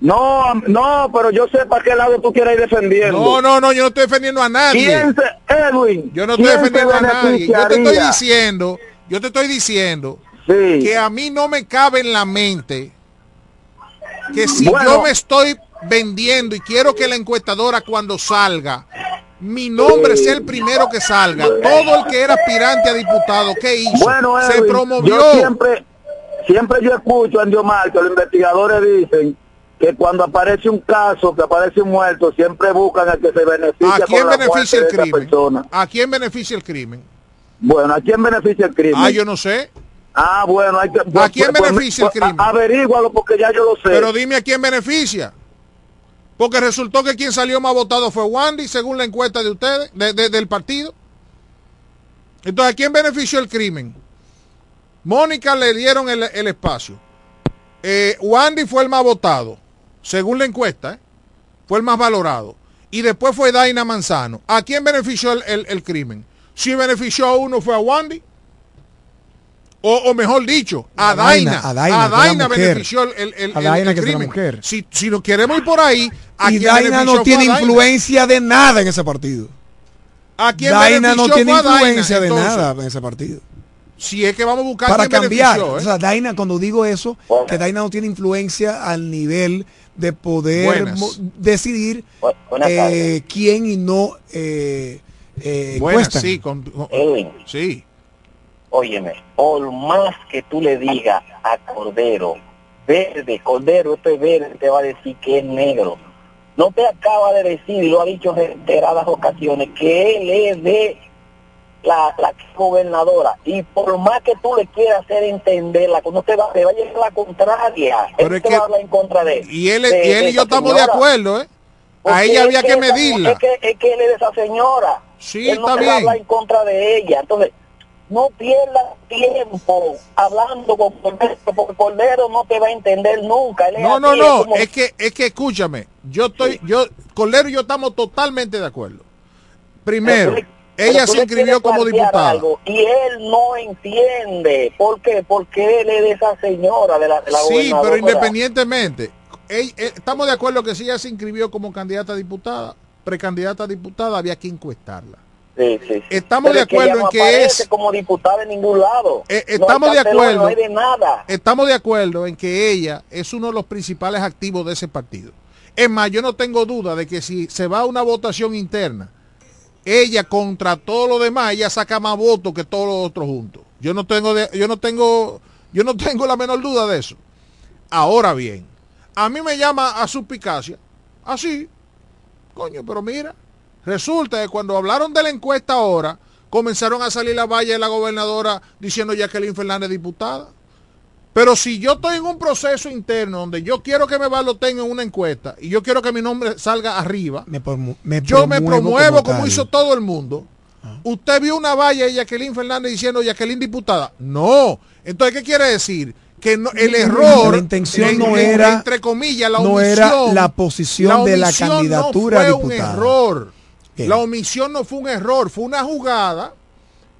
No, no, pero yo sé para qué lado tú quieres ir defendiendo. No, no, no, yo no estoy defendiendo a nadie. ¿Quién se, Edwin? Yo no estoy ¿quién se defendiendo a nadie. Yo te estoy diciendo, yo te estoy diciendo Sí. que a mí no me cabe en la mente que si Bueno. yo me estoy vendiendo y quiero que la encuestadora cuando salga, mi nombre sea el primero que salga. Todo el que era aspirante a diputado, ¿qué hizo? Bueno, Se Edwin, promovió. Yo siempre, siempre yo escucho a Andiomar que los investigadores dicen que cuando aparece un caso, que aparece un muerto, siempre buscan al que se beneficia ¿A quién con la beneficia muerte el crimen? persona. ¿A quién beneficia el crimen? Bueno, ¿a quién beneficia el crimen? Ah, yo no sé. Ah, bueno, hay que... ¿A quién beneficia el crimen? Averígualo porque ya yo lo sé. Pero dime a quién beneficia. Porque resultó que quien salió más votado fue Wandy, según la encuesta de ustedes, de- de- del partido. Entonces, ¿a quién benefició el crimen? Mónica le dieron el, el espacio. Eh, Wandy fue el más votado, según la encuesta, ¿eh? fue el más valorado. Y después fue Daina Manzano. ¿A quién benefició el, el- el crimen? Si benefició a uno fue a Wandy. O, o mejor dicho, a, A Daina, a Daina, A benefició el, el- el- A Daina, que crimen. mujer. Si, si nos queremos ir por ahí, ¿a Y Daina no tiene Daina? influencia de nada en ese partido. ¿A quién Daina no tiene Daina, influencia de nada en ese partido. Si es que vamos a buscar Para cambiar. ¿eh? O sea, Daina, cuando digo eso, que Daina no tiene influencia al nivel de poder decidir eh, quién y no eh, eh, Buenas, sí, con- con- Edwin, sí. óyeme, por más que tú le digas a Cordero, verde, Cordero, esto es verde, te va a decir que es negro. No te acaba de decir, y lo ha dicho en reiteradas ocasiones, que él es de la, la gobernadora. Y por más que tú le quieras hacer entenderla, no te va, te va a llegar la contraria. Pero él es te que- va a hablar en contra de él. Y él, de- y, él y yo estamos de acuerdo, ¿eh? Porque A ella había que medirla. Es que, es que él es de esa señora. Sí, él no está te va a bien. hablar en contra de ella. Entonces, no pierdas tiempo hablando con Cordero, porque Cordero no te va a entender nunca. Él No, no, no, como- es que, es que escúchame, yo estoy, yo, Colero y yo estamos totalmente de acuerdo. Primero, le- pero ella se inscribió como diputada. algo y él no entiende. ¿Por qué? Porque él es de esa señora, de la, de la Sí, pero independientemente, eh, estamos de acuerdo que si ella se inscribió como candidata a diputada, precandidata a diputada, había que encuestarla. Sí, sí, sí. Estamos Pero de es que acuerdo no en que es- como diputada en ningún lado. Eh, No estamos de cartelón, acuerdo. No de nada. Estamos de acuerdo en que ella es uno de los principales activos de ese partido. Es más, yo no tengo duda de que si se va a una votación interna, ella contra todo lo demás, ella saca más votos que todos los otros juntos. Yo no tengo de- yo no tengo yo no tengo la menor duda de eso. Ahora bien, a mí me llama a suspicacia, así, coño, pero mira, resulta que cuando hablaron de la encuesta ahora, comenzaron a salir la valla de la gobernadora diciendo Jacqueline Fernández diputada. Pero si yo estoy en un proceso interno donde yo quiero que me baloten en una encuesta y yo quiero que mi nombre salga arriba, Me promu- me yo me promuevo como, hizo todo el mundo. ¿Usted vio una valla de Jacqueline Fernández diciendo Jacqueline diputada? No. Entonces, ¿qué quiere decir? Que no- el error, La intención en- no era- entre comillas, la no omisión, era la posición de la candidatura no fue un error. ¿Qué? La omisión no fue un error, fue una jugada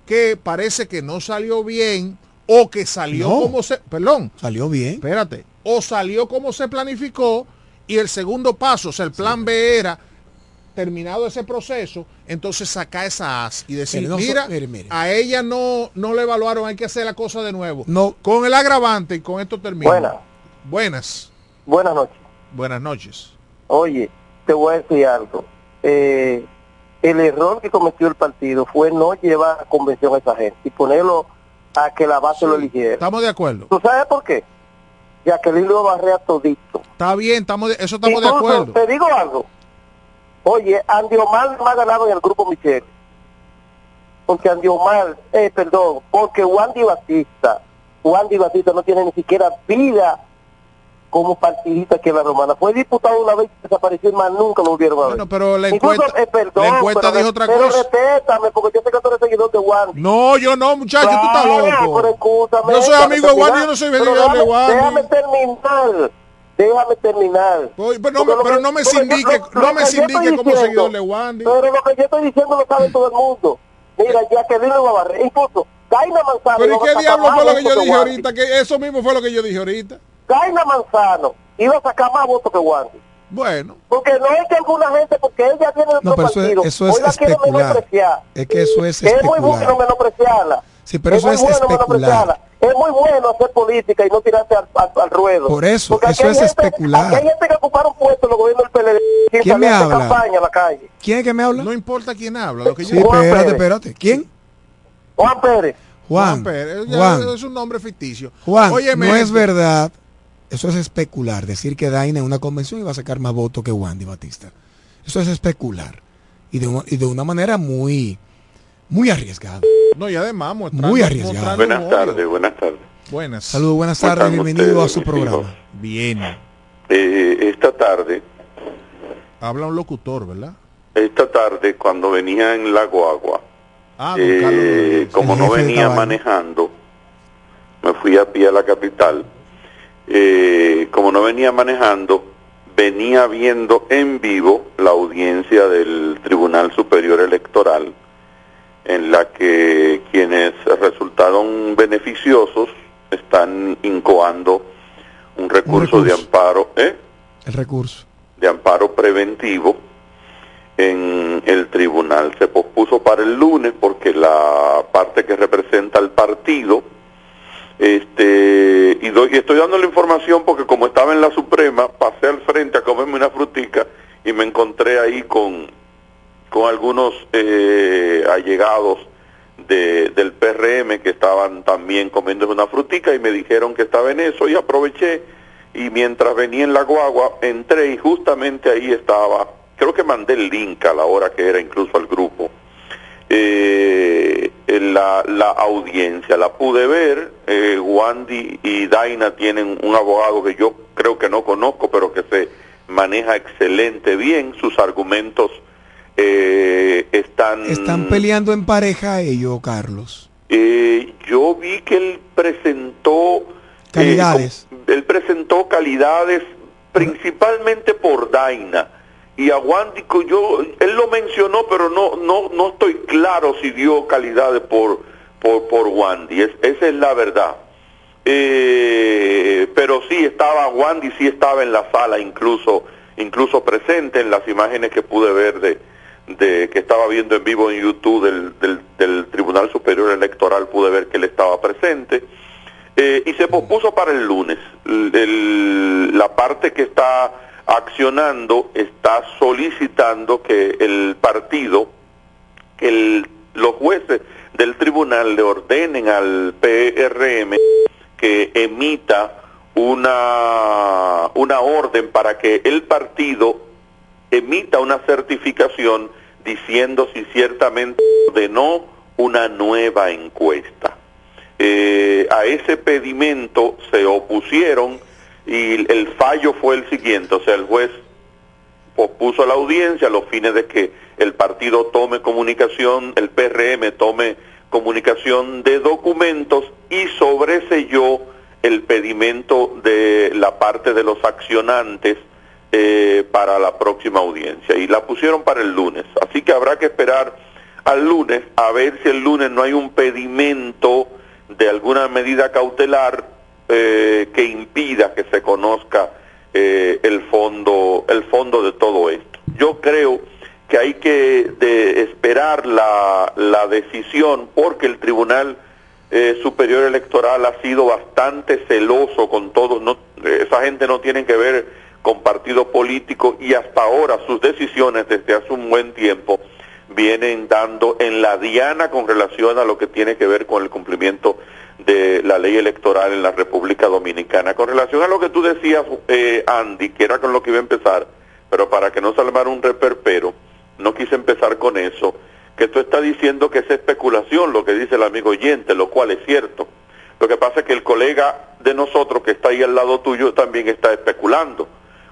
que parece que no salió bien o que salió No. como se, perdón, Salió bien. espérate, o salió como se planificó y el segundo paso, o sea, el plan B era terminado ese proceso, entonces sacar esa as y decir, no mira, mire, mire. a ella no, no le evaluaron, hay que hacer la cosa de nuevo. No. Con el agravante y con esto termino. Buenas. Buenas. Buenas noches. Buenas noches. Oye, te voy a decir algo. Eh, el error que cometió el partido fue no llevar a convención a esa gente y ponerlo a que la base lo eligiera. Estamos de acuerdo. ¿Tú sabes por qué? Jacqueline lo barrea todito. Está bien, estamos de- eso estamos de Incluso, acuerdo. Te digo algo. Oye, Andy Omar no ha ganado en el grupo Michelle. Porque Andy Omar, eh, perdón, porque Wandy Batista, Wandy Batista no tiene ni siquiera vida como partidista que la romana. Fue diputado una vez y desapareció y más nunca lo volvieron a ver. Bueno, pero la Incluso, encuesta, eh, perdón, la encuesta pero, dijo otra pero cosa. respétame, porque yo sé que tú eres seguidor de Wandy. No, yo no, muchacho, tú estás loco. pero escúchame, Yo soy amigo de Wandy, yo no soy seguidor de Wandy. Déjame terminar. Déjame terminar. Oye, pero no, pero que- no me que sindique, lo- no lo me que sindique como diciendo, seguidor de Wandy. Pero lo que yo estoy diciendo lo sabe todo el mundo. Mira, Jacqueline lo va a barrer. Incluso, Daina Manzano. Pero ¿y qué diablo fue lo que yo dije ahorita? Que eso mismo fue lo que yo dije ahorita. Daina Manzano iba a sacar más votos que Wandy. Bueno. Porque no es que alguna gente, porque ella tiene otro No, pero eso es- partido, eso es hoy la quiere especular. menospreciar. Es que eso es Que es muy bueno especular. menospreciarla. Sí, pero eso muy es bueno especular. Es muy bueno hacer política y no tirarse al, al- al ruedo. Por eso, Porque eso es gente- especular. hay gente que ocuparon puestos en los gobiernos del PLD ¿Quién me habla? campaña a la calle. ¿Quién es que me habla? No importa quién habla. Lo que Sí, yo Juan espérate, Pérez. espérate. ¿Quién? Juan Pérez. Juan. Pérez, ya Juan. es un nombre ficticio. Juan, Óyeme no es verdad. Eso es especular. Decir que Daina en una convención iba a sacar más votos que Wandy Batista. Eso es especular. Y de, una- y de una manera muy, muy arriesgada. No, y además Muy arriesgado. mostrando Buenas tardes, buenas tardes. Buenas. Saludos, buenas ¿Cómo tardes. Bienvenido a su programa. hijos? Bien. Eh, esta tarde, Habla un locutor, ¿verdad? esta tarde cuando venía en la guagua, Ah, eh, como no venía manejando, me fui a pie a la capital. Eh, como no venía manejando, venía viendo en vivo la audiencia del Tribunal Superior Electoral, en la que quienes resultaron beneficiosos están incoando un recurso, de recurso. amparo, ¿eh? El recurso. de amparo preventivo en el tribunal. Se pospuso para el lunes porque la parte que representa al partido, este, y, doy, y estoy dando la información porque como estaba en la Suprema, pasé al frente a comerme una frutica y me encontré ahí con, con algunos eh, allegados de, del PRM que estaban también comiendo una frutica y me dijeron que estaba en eso y aproveché. Y mientras venía en la guagua entré y justamente ahí estaba, creo que mandé el link a la hora que era incluso al grupo, eh, la, la audiencia, la pude ver, eh, Wandy y Daina tienen un abogado que yo creo que no conozco, pero que se maneja excelente bien, sus argumentos eh, están... Están peleando en pareja ellos, Carlos. Eh, yo vi que él presentó eh, Calidades. él presentó calidades principalmente por Daina y a Wandy co- yo él lo mencionó pero no no no estoy claro si dio calidades por por por Wandy. Es- esa es la verdad. Eh, pero sí estaba Wandy sí estaba en la sala incluso incluso presente en las imágenes que pude ver de que estaba viendo en vivo en YouTube del, del, del Tribunal Superior Electoral pude ver que él estaba presente. Eh, y se pospuso para el lunes. El- la parte que está accionando está solicitando que el partido, que el- los jueces del tribunal le ordenen al PRM que emita una, una orden para que el partido emita una certificación diciendo si ciertamente ordenó una nueva encuesta. Eh, a ese pedimento se opusieron y el fallo fue el siguiente, o sea, el juez pospuso la audiencia a los fines de que el partido tome comunicación, el PRM tome comunicación de documentos y sobreselló el pedimento de la parte de los accionantes eh, para la próxima audiencia y la pusieron para el lunes. Así que habrá que esperar al lunes a ver si el lunes no hay un pedimento de alguna medida cautelar eh, que impida que se conozca eh, el fondo el fondo de todo esto. Yo creo que hay que de esperar la, la decisión porque el Tribunal eh, Superior Electoral ha sido bastante celoso con todo, no, esa gente no tiene que ver con partido político y hasta ahora sus decisiones desde hace un buen tiempo vienen dando en la diana con relación a lo que tiene que ver con el cumplimiento de la ley electoral en la República Dominicana. Con relación a lo que tú decías, eh, Andy, que era con lo que iba a empezar, pero para que no salvar un reperpero, no quise empezar con eso, que tú estás diciendo que es especulación lo que dice el amigo oyente, lo cual es cierto. Lo que pasa es que el colega de nosotros que está ahí al lado tuyo también está especulando.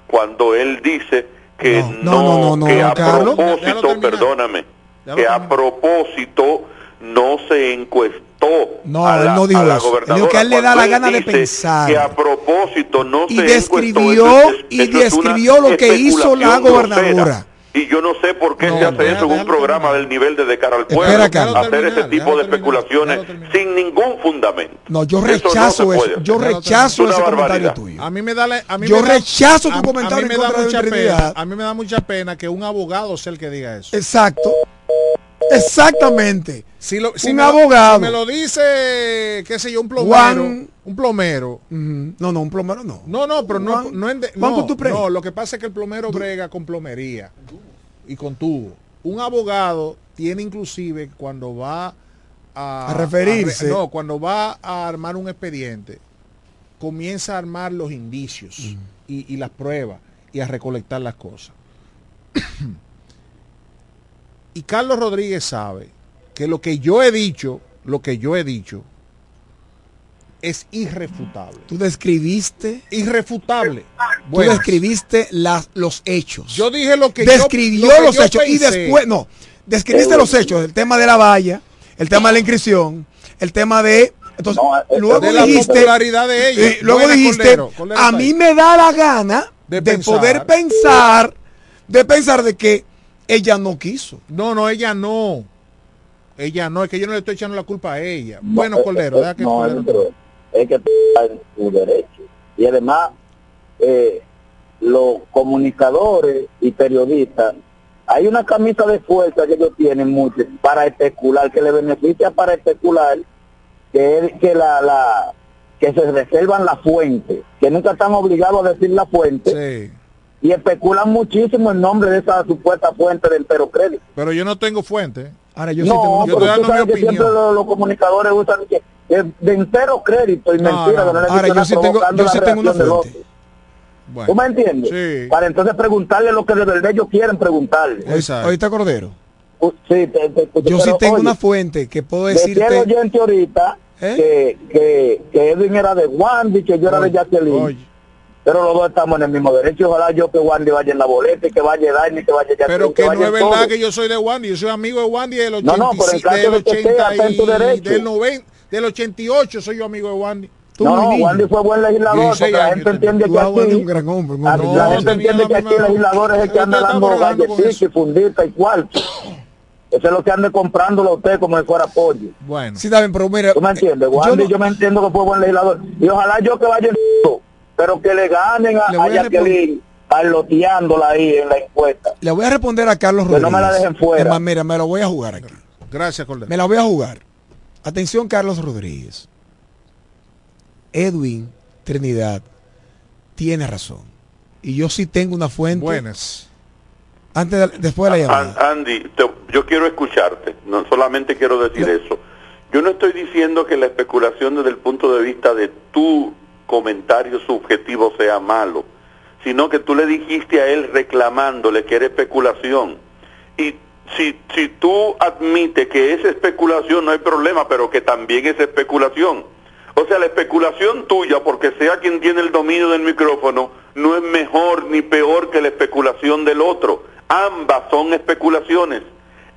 Cuando él dice que no, que a propósito, perdóname, que a propósito no se encuestó no, a la, él no dijo a la eso. gobernadora Él dijo que a él le da la gana de pensar. que a propósito no Y se describió- encuestó, eso es- y eso es una describió lo que hizo la gobernadora. grosera. Y yo no sé por qué se hace eso en un programa del nivel de De cara al pueblo, Espera, Carlos. hacer ese tipo de especulaciones sin ningún fundamento. No, yo Eso no rechazo eso. yo rechazo Es ese comentario tuyo. A mí me da la- a mí Yo me da- rechazo tu a- comentario a mí me en da contra mucha pena, A mí me da mucha pena que un abogado sea el que diga eso. Exacto. Exactamente. Si lo- si un me abogado. si me lo dice, qué sé yo, un plomero. Juan- Un plomero. No, no, un plomero no. No, no, pero no, Juan- no, en de- Juan no, lo que pasa es que el plomero brega con plomería y con tubo. Un abogado tiene inclusive cuando va a, A referirse. re- no, cuando va a armar un expediente, comienza a armar los indicios y, y las pruebas y a recolectar las cosas. Y Carlos Rodríguez sabe que lo que yo he dicho, lo que yo he dicho, es irrefutable. Tú describiste. Irrefutable. Tú Bueno. describiste las, los hechos. Yo dije lo que yo- Describió lo que los yo hechos y después, no, describiste los hechos, el tema de la valla, el tema de la inscripción, el tema de... Entonces, luego de la dijiste... popularidad de ella. eh, luego dijiste, Cordero, Cordero a mí ahí. me da la gana De de, pensar. poder pensar, de pensar de que ella no quiso. No, no, ella no. Ella no, es que yo no le estoy echando la culpa a ella. Bueno, Cordero, deja que no, Cordero- es que en tu derecho. Y además, eh, los comunicadores y periodistas, hay una camisa de fuerza que ellos tienen mucho para especular, que le beneficia para especular, que es que la, la que se reservan la fuente, que nunca están obligados a decir la fuente, y especulan muchísimo el nombre de esa supuesta fuente del pero crédito. Pero yo no tengo fuente. Ahora yo no, sí tengo yo pero estoy tú dando mi sabes que opinión. siempre los, los comunicadores usan que, que de entero crédito y No, mentira, no. que no le Ahora, yo sí tengo- provocando yo la sí tengo una reacción del fuente. otro. ¿Tú me entiendes? Para entonces preguntarle lo que de verdad ellos quieren preguntarle. Ahorita Cordero. Uh, Sí, te- te escucho, Yo sí tengo oye, una fuente que puedo Decía el decirte... oyente ahorita ¿Eh? que, que, que Edwin era de Wandy, que yo era de Jacqueline. Pero los dos estamos en el mismo derecho. Ojalá yo que Wandy vaya en la boleta y que vaya Dani, que vaya. Pero que no vaya es todo. verdad que yo soy de Wandy, yo soy amigo de Wandy del No, 85, no, pero del, de que sea, 80 está en tu y- derecho. del 90, del 88 soy yo amigo de Wandy. No, no, Wandy fue buen legislador, 16 porque la gente entiende Tú que aquí, un gran hombre, un la, hombre. la No, gente entiende que aquí el legislador es el que anda dando galletitas y funditas y cuartos. Eso es lo que ande comprándolo a usted como si fuera pollo. Bueno. Sí, bien, pero mira... ¿Tú me entiendes? yo Wandy, yo, no- me entiendo que fue buen legislador. Y ojalá yo que vaya en pero que le ganen a, Le a a Jacqueline parloteándola ahí en la encuesta. Le voy a responder a Carlos Que Rodríguez. no me la dejen fuera. Mira, me la voy a jugar aquí. Gracias, Cordero. Me la voy a jugar. Atención, Carlos Rodríguez. Edwin Trinidad tiene razón. Y yo sí tengo una fuente. Buenas. Antes de- después de la llamada. An- Andy, te- yo quiero escucharte, no solamente quiero decir eso. Yo no estoy diciendo que la especulación desde el punto de vista de tu comentario subjetivo sea malo. sino que tú le dijiste a él reclamándole que era especulación. Y si, si tú admites que es especulación, no hay problema, pero que también es especulación. O sea, la especulación tuya, porque sea quien tiene el dominio del micrófono, no es mejor ni peor que la especulación del otro. Ambas son especulaciones.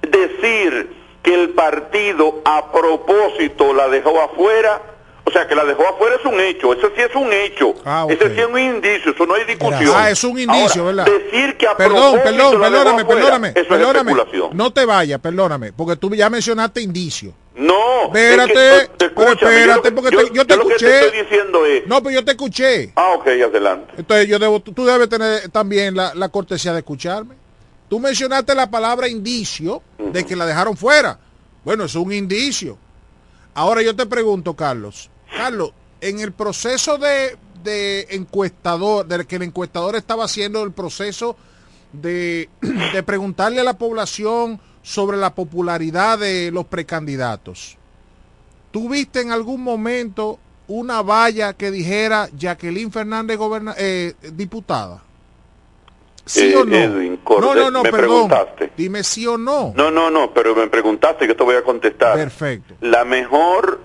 Decir que el partido a propósito la dejó afuera, o sea, que la dejó afuera es un hecho, ese sí es un hecho, Ah, ok. ese sí es un indicio, eso no hay discusión. Ah, es un indicio, Ahora, ¿verdad? Decir que a Perdón, perdón, perdóname, afuera, perdóname, eso perdóname. es. No te vayas, perdóname, porque tú ya mencionaste indicio. No, Espérate, es que, te- escúchame, espérate, yo, porque yo- te- yo te lo que escuché. te estoy diciendo es, No, pero yo te escuché. ah, ok, adelante. Entonces yo debo, tú debes tener también la, la cortesía de escucharme. Tú mencionaste la palabra indicio de que la dejaron fuera. Bueno, es un indicio. Ahora yo te pregunto, Carlos. Carlos, en el proceso de, de encuestador, de que el encuestador estaba haciendo el proceso de, de preguntarle a la población sobre la popularidad de los precandidatos. ¿Tú viste en algún momento una valla que dijera Jacqueline Fernández goberna- eh, diputada? ¿Sí Eh, o no? Edwin, no, no, no, me perdón. preguntaste. Dime sí o no. No, no, no, pero me preguntaste, yo te voy a contestar. Perfecto. La mejor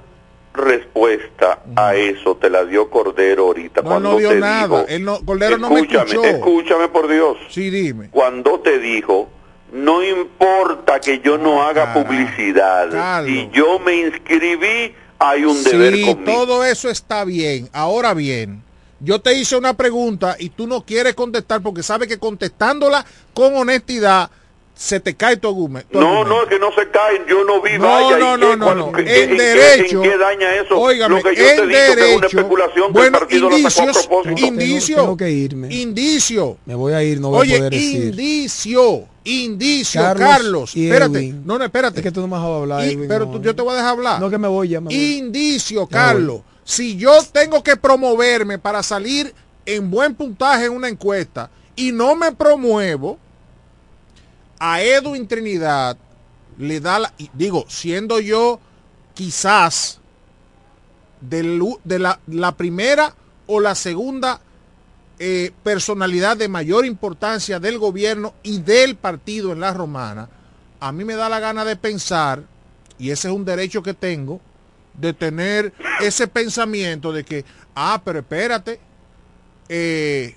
respuesta a eso te la dio Cordero ahorita. No, cuando no dio te nada. dijo- Él no, Cordero no me escúchame, escuchó. escúchame por Dios. Sí, dime. Cuando te dijo, no importa que yo no haga publicidad, Carlos. si yo me inscribí, hay un deber conmigo. todo eso está bien. Ahora bien, yo te hice una pregunta y tú no quieres contestar porque sabes que contestándola con honestidad se te cae tu argumento. No, argumento. no, es que no se caen, yo no vi No, vaya. no, ¿y no, qué- no, no. En qué- derecho, ¿En qué daña eso? Óigame, Lo que yo te en dicho que es una derecho, especulación que bueno, el sacó a indicios, propósito. indicio, Tengo que irme. indicio. Me voy a ir, no voy a Oye, poder decir. indicio, indicio, Carlos Carlos. y espérate, Edwin. no, no, espérate. Es que tú no me has hablar, Y- Edwin, pero no. tú- yo te voy a dejar hablar. No, que me voy ya. Me voy. Indicio, Ya Carlos. Si yo tengo que promoverme para salir en buen puntaje en una encuesta y no me promuevo, a Edwin Trinidad le da la, digo, siendo yo quizás de la, la primera o la segunda eh, personalidad de mayor importancia del gobierno y del partido en la romana, a mí me da la gana de pensar, y ese es un derecho que tengo, de tener ese pensamiento de que, ah, pero espérate, eh,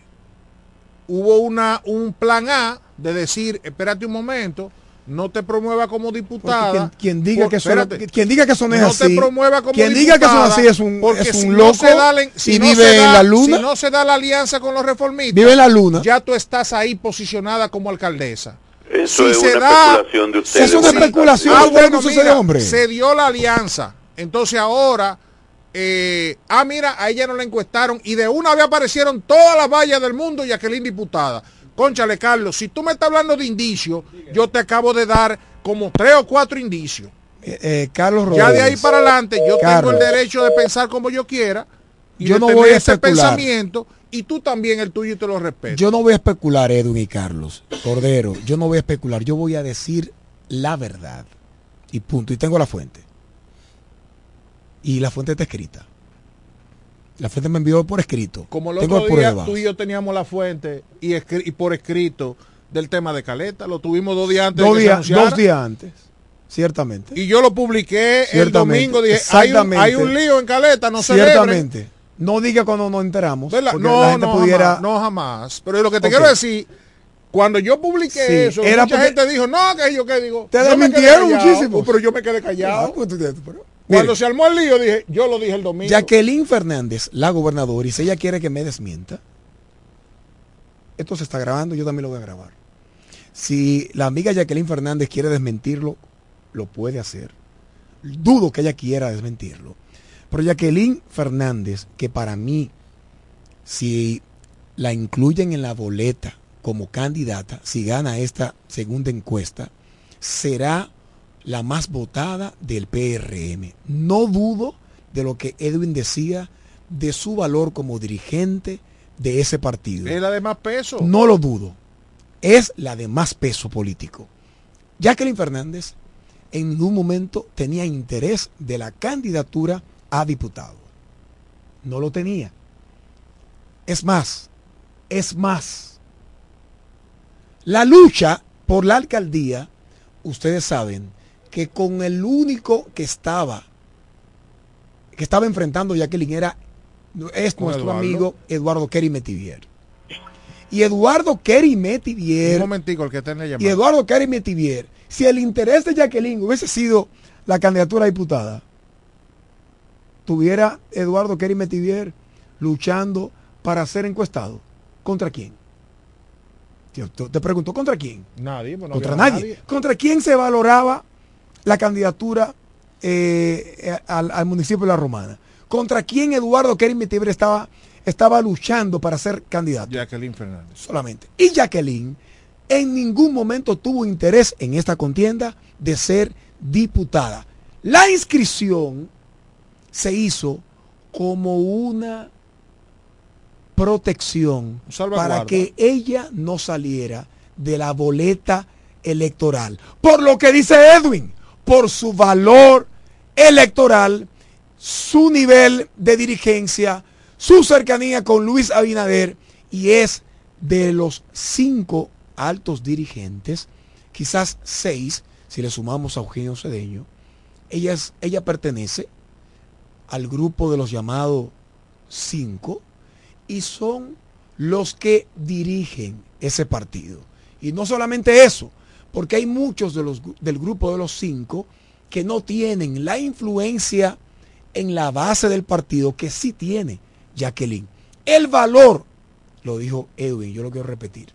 hubo una, un plan A de decir, espérate un momento, no te promueva como diputada. Quien, quien diga por- que son, espérate, quien diga que son es no así, te promueva como quien diga que son así es un, porque es un si loco no se da la- si y no vive se en la luna. Si no se da la alianza con los reformistas, Vive en la luna. Ya tú estás ahí posicionada como alcaldesa. Eso Si es se una da- especulación de ustedes. Es una especulación. Ah, bueno, sucede, mira, hombre. se dio la alianza. Entonces ahora, eh, ah, mira, a ella no la encuestaron y de una vez aparecieron todas las vallas del mundo y Jacqueline diputada. Conchale, Carlos, si tú me estás hablando de indicios, yo te acabo de dar como tres o cuatro indicios. Eh, eh, Carlos Ya de Rodríguez. ahí para adelante, yo Carlos. tengo el derecho de pensar como yo quiera y Yo no voy a ese especular. pensamiento y tú también el tuyo y te lo respeto. Yo no voy a especular, Edwin y Carlos Cordero. Yo no voy a especular. Yo voy a decir la verdad. Y punto. Y tengo la fuente. Y la fuente está escrita. La fuente me envió por escrito. Como el tengo día pruebas. tú y yo teníamos la fuente y, escri- y por escrito del tema de Caleta, lo tuvimos dos días antes Dos de que se dos días antes. Ciertamente. Y yo lo publiqué el domingo, dije, hay un, hay un lío en Caleta, no se Ciertamente. No diga cuando nos enteramos. No, la gente no, pudiera. jamás, no jamás. Pero lo que te quiero decir, cuando yo publiqué Sí, eso, era mucha porque- gente dijo, no, que yo qué digo. Te desmintieron muchísimo. Pero yo me quedé callado. Ah, pues pero- Cuando se armó el lío, dije, yo lo dije el domingo. Jacqueline Fernández, la gobernadora, y si ella quiere que me desmienta, esto se está grabando, yo también lo voy a grabar. Si la amiga Jacqueline Fernández quiere desmentirlo, lo puede hacer. Dudo que ella quiera desmentirlo. Pero Jacqueline Fernández, que para mí, si la incluyen en la boleta como candidata, si gana esta segunda encuesta, será la más votada del PRM. No dudo de lo que Edwin decía de su valor como dirigente de ese partido. Es la de más peso. No lo dudo. Es la de más peso político. Jacqueline Fernández en ningún momento tenía interés de la candidatura a diputado. No lo tenía. Es más, Es más, la lucha por la alcaldía, ustedes saben que con el único que estaba, que estaba enfrentando Jacqueline era, es nuestro Eduardo. amigo Eduardo Kerry Metivier. Y Eduardo Kerry Un Metivier momentico, el que está en la y. Eduardo Kerry Metivier, si el interés de Jacqueline hubiese sido la candidatura a diputada, tuviera Eduardo Kerry Metivier luchando para ser encuestado. ¿Contra quién? Te, te pregunto, ¿contra quién? Nadie, pues no Contra nadie. ¿Contra quién se valoraba la candidatura eh, eh, al, al municipio de La Romana? ¿Contra quién Eduardo Kerry Metivier estaba, estaba luchando para ser candidato? Jacqueline Fernández. solamente. Y Jacqueline en ningún momento tuvo interés en esta contienda de ser diputada. La inscripción se hizo como una protección para que ella no saliera de la boleta electoral. Por lo que dice Edwin, por su valor electoral, su nivel de dirigencia, su cercanía con Luis Abinader y es de los cinco altos dirigentes, quizás seis, si le sumamos a Eugenio Cedeño, ella, es- ella pertenece al grupo de los llamados cinco y son los que dirigen ese partido. Y no solamente eso, porque hay muchos de los, del grupo de los cinco que no tienen la influencia en la base del partido que sí tiene Jacqueline. El valor, lo dijo Edwin, yo lo quiero repetir,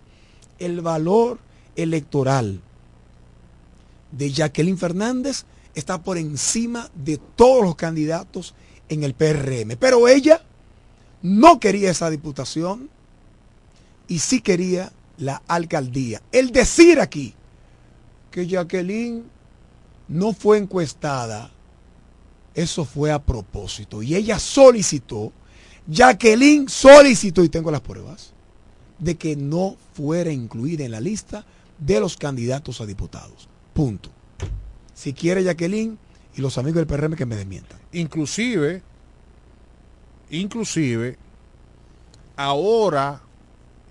el valor electoral de Jacqueline Fernández está por encima de todos los candidatos en el PRM. Pero ella no quería esa diputación y sí quería la alcaldía. El decir aquí que Jacqueline no fue encuestada, eso fue a propósito. Y ella solicitó, Jacqueline solicitó, y tengo las pruebas, de que no fuera incluida en la lista de los candidatos a diputados. Punto. Si quiere Jacqueline y los amigos del PRM que me desmientan. Inclusive, inclusive, ahora,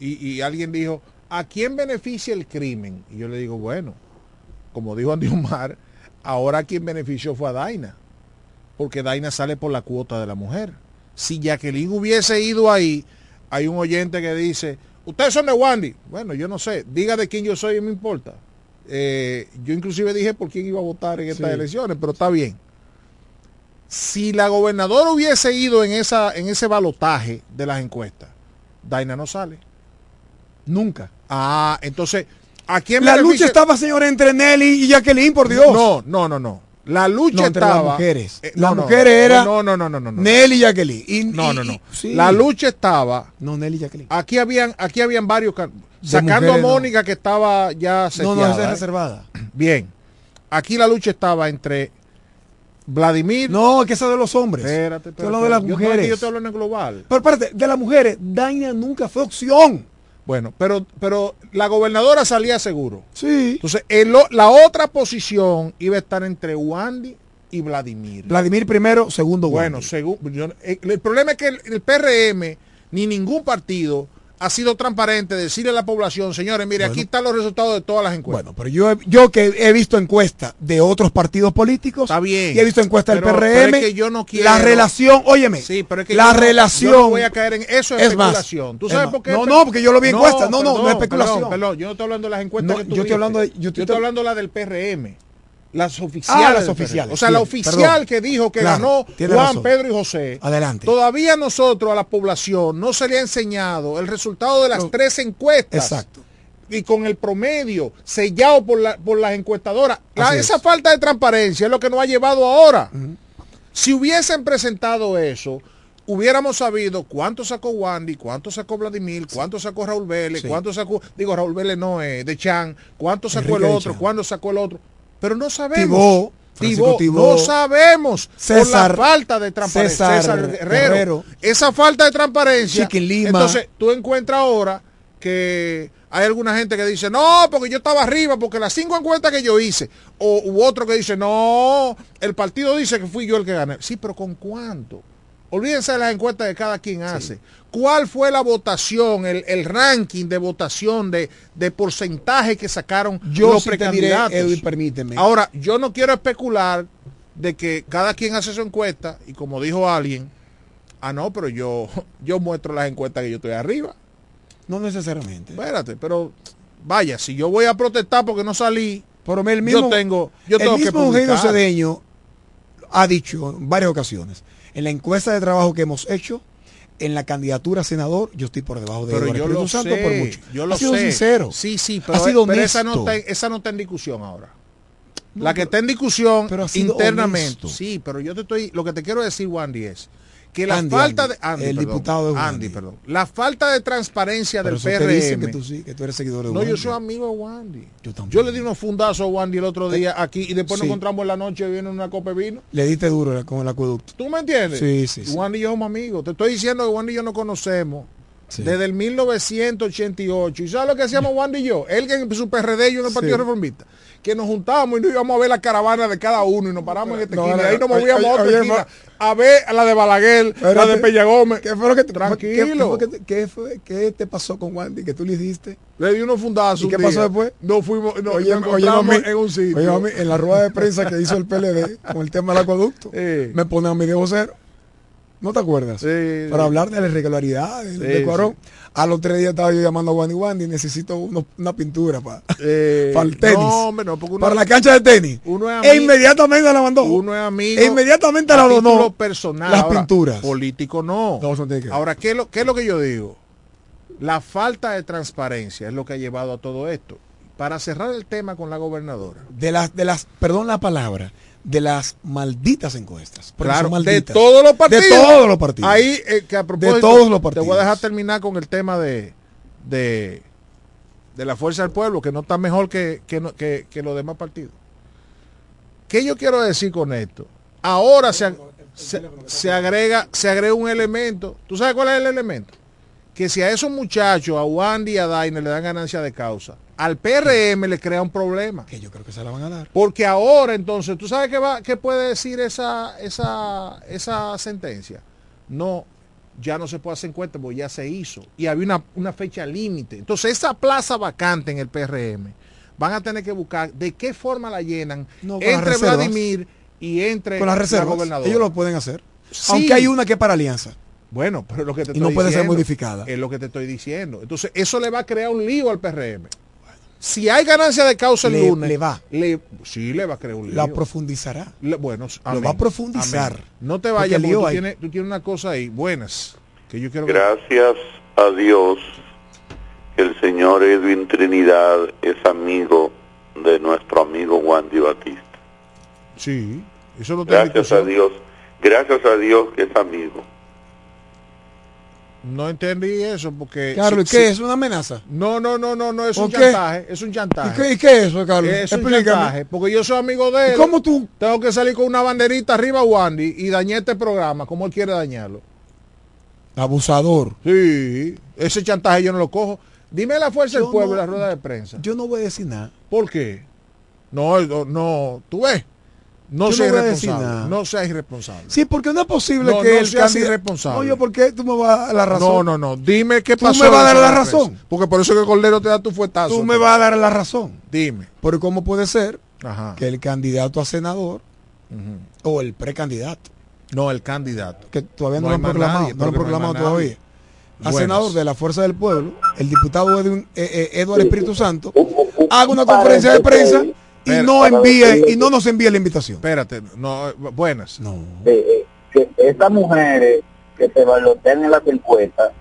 y, y alguien dijo, ¿a quién beneficia el crimen? Y yo le digo, bueno, como dijo Andy Omar, ahora quien benefició fue a Daina, porque Daina sale por la cuota de la mujer. Si Jacqueline hubiese ido ahí, hay un oyente que dice, ustedes son de Wandy. Bueno, yo no sé, diga de quién yo soy, no me importa. Eh, yo inclusive dije por quién iba a votar en estas Sí. elecciones, pero está bien. Si la gobernadora hubiese ido en, esa, en ese balotaje de las encuestas, Daina no sale. Nunca. Ah, entonces, ¿a quién La lucha estaba, señor, entre Nelly y Jacqueline, por Dios. No, no, no, no. La lucha No, entre estaba. las mujeres. Eh, las no, mujeres era No, no, no, no, no. Nelly y Jacqueline. Y- No, no, no. y- sí. La lucha estaba. No, Nelly y Jacqueline. Aquí habían, aquí habían varios. can- Sacando mujeres, a. Mónica que estaba ya No, no, seteada, esa es ¿eh? reservada. Bien. Aquí la lucha estaba entre Vladimir. No, que esa de los hombres. Espérate, espérate. hablando de las Yo mujeres. yo estoy hablando en global. Pero espérate, de las mujeres, Daina nunca fue opción. Bueno, pero, pero la gobernadora salía seguro. Sí. Entonces, el la otra posición iba a estar entre Wandy y Vladimir. Vladimir primero, segundo Bueno, según eh, el problema es que el, el PRM ni ningún partido ha sido transparente de decirle a la población, señores, mire, aquí están los resultados de todas las encuestas. Bueno, pero yo, yo que he visto encuestas de otros partidos políticos Está bien. y he visto encuestas del PRM, pero es que yo no quiero- la relación, óyeme, Sí, pero es que la yo no- relación yo no voy a caer en eso es, es más, especulación. ¿Tú es sabes por qué? No, no, porque yo lo vi en encuestas. No, no, no es especulación. Perdón, perdón, yo no estoy hablando de las encuestas No, que tú yo estoy hablando de- yo yo estoy- estoy hablando de la del PRM. Las oficiales. Ah, las oficiales. O sea, la oficial perdón. que dijo que Claro, ganó Juan, razón. Pedro y José. Adelante. Todavía nosotros a la población no se le ha enseñado el resultado de las tres encuestas. Exacto. Y con el promedio sellado por, la- por las encuestadoras. La- Así es. esa falta de transparencia es lo que nos ha llevado ahora. Si hubiesen presentado eso, hubiéramos sabido cuánto sacó Wandy, cuánto sacó Vladimir, cuánto sacó Raúl Vélez, Sí. cuánto sacó, digo Raúl Vélez no es de Chan, cuánto sacó Enrique el otro, cuánto sacó el otro. Pero no sabemos. Tibó, Tibó, no sabemos César- por la falta de transparencia. César. Guerrero. Esa falta de transparencia. Lima. Entonces, tú encuentras ahora que hay alguna gente que dice, no, porque yo estaba arriba, porque las cinco encuestas que yo hice, o u otro que dice, no, el partido dice que fui yo el que gané. Sí, pero ¿con cuánto? Olvídense de las encuestas que cada quien hace. ¿Cuál fue la votación, el, el ranking de votación de, de porcentaje que sacaron Yo los sí te diré, precandidatos? Edwin, permíteme. Ahora, yo no quiero especular de que cada quien hace su encuesta y como dijo alguien, ah no, pero yo, yo muestro las encuestas que yo estoy arriba. No necesariamente. Espérate, pero vaya, si yo voy a protestar porque no salí, Pero el mismo, yo tengo, yo tengo el que mismo Eugenio publicar. Cedeño ha dicho en varias ocasiones, en la encuesta de trabajo que hemos hecho, en la candidatura a senador, yo estoy por debajo de Pero Eduardo yo Espíritu lo Santo sé, por mucho. yo lo ha sido sé. sincero. Sí, sí, pero, ha sido pero esa, no está, esa no está en discusión ahora. No, la que pero- está en discusión pero internamente. honesto. Sí, pero yo te estoy, lo que te quiero decir, Wandy, es que la Andy, falta de Andy, el perdón, diputado de Andy, perdón. La falta de transparencia Pero del PRM. que tú sí, que tú eres seguidor de No, yo soy amigo de Wandy. Yo también. Yo le di unos fundazos a Wandy el otro día aquí y después Sí. nos encontramos en la noche viendo una copa de vino. Le diste duro con el acueducto. ¿Tú me entiendes? Sí, sí, sí. Wandy y yo somos amigos. Te estoy diciendo que Wandy y yo nos conocemos Sí. desde el 1988. ¿Y sabes lo que hacíamos Wandy y yo? Él que en su PRD y yo en el Partido. Reformista. Que nos juntábamos y nos íbamos a ver la caravana de cada uno y nos paramos en esta No, esquina. no, y ahí nos oye, movíamos a oye, otra oye, esquina a ver a la de Balaguer, la de. Peña Gómez. ¿Qué fue lo que te, Tranquilo. ¿qué, qué fue- qué te pasó con Wandy que tú le hiciste? Le di unos fundazos. ¿Y qué pasó después? Nos fuimos, no, Oye, nos oye, mami, en un sitio. oye, mami, en la rueda de prensa que hizo el PLD con el tema del acueducto, me pone a mi de vocero. ¿No te acuerdas? Sí, Para sí. hablar de la irregularidad Sí, de Cuarón. A los tres días estaba yo llamando a Wandy Wandy, necesito uno- una pintura para Eh, el tenis. No, hombre, no, porque uno, para la cancha de tenis. uno es E amigo- inmediatamente la mandó. uno es amigo. E inmediatamente la donó. personal. Las Ahora, pinturas. Político no. No, eso no tiene que ver. Ahora, ¿qué es, lo, ¿qué es lo que yo digo? La falta de transparencia es lo que ha llevado a todo esto. Para cerrar el tema con la gobernadora. de las, de las, perdón la palabra, de las malditas encuestas. Claro, de todos los partidos. De todos los partidos. Ahí, eh, que a propósito, todos los Te voy a partidos. dejar terminar con el tema de, de, de la fuerza del pueblo, que no está mejor que, que, que- que los demás partidos. ¿Qué yo quiero decir con esto? Ahora se, se, se agrega, se agrega un elemento. ¿Tú sabes cuál es el elemento? Que si a esos muchachos, a Wandy y a Dainer le dan ganancia de causa, al PRM le crea un problema. Que yo creo que se la van a dar. Porque ahora entonces, ¿tú sabes qué, va, qué puede decir esa, esa, esa sentencia? No, ya no se puede hacer encuesta porque ya se hizo. Y había una, una fecha límite. Entonces esa plaza vacante en el PRM van a tener que buscar de qué forma la llenan No, entre. Vladimir y entre Con las la reservas. gobernadora. Ellos lo pueden hacer. Sí. Aunque hay una que es para alianza. Bueno, pero lo que te Y no estoy puede ser diciendo modificada. Es lo que te estoy diciendo. Entonces, eso le va a crear un lío al PRM. Si hay ganancia de causa el Le- lunes, le va. le- sí, le va a crear un lío. La profundizará. Le- bueno, Lo amén, va a profundizar. amén. No te vayas, porque tú tienes, tú tienes una cosa ahí. Buenas. Que yo quiero Gracias a Dios que el señor Edwin Trinidad es amigo de nuestro amigo Wandy Batista. Sí, eso no en Gracias a. Dios, gracias a Dios que es amigo. No entendí eso porque... Carlos, ¿y qué es? ¿Una amenaza? No, no, no, no, no, es ¿Por un qué? chantaje. Es un ¿Y chantaje. qué, y qué es eso, Carlos? Es un chantaje, porque yo soy amigo de él. ¿Y cómo tú? Tengo que salir con una banderita arriba Wandy y dañé este programa como él quiere dañarlo. Abusador. Sí, ese chantaje yo no lo cojo. Dime la fuerza del pueblo no- en la rueda de prensa. Yo no voy a decir nada. ¿Por qué? No, no, no, tú ves. No Yo no seas voy a decir irresponsable. No seas irresponsable. Sí, porque no es posible No, que no el seas candidato- irresponsable. No, yo, ¿por qué tú me vas a dar la razón? No, no, no. Dime qué Tú pasó. me vas a dar la razón. prensa. Porque por eso que Cordero te da tu fuetazo. Tú me vas a dar la razón. Dime. Pero ¿cómo puede ser Ajá. que el candidato a senador o el precandidato, No, el candidato. que todavía no, No lo han proclamado, nadie, no lo han proclamado todavía, a senador de la Fuerza del Pueblo, el diputado Edwin, eh, eh, Eduardo Espíritu Santo, haga una un conferencia de paréntesis y no envíe y no nos envíe la invitación. Espérate. No, eh, buenas. No. de, eh, que estas mujeres que se balotean en las encuestas,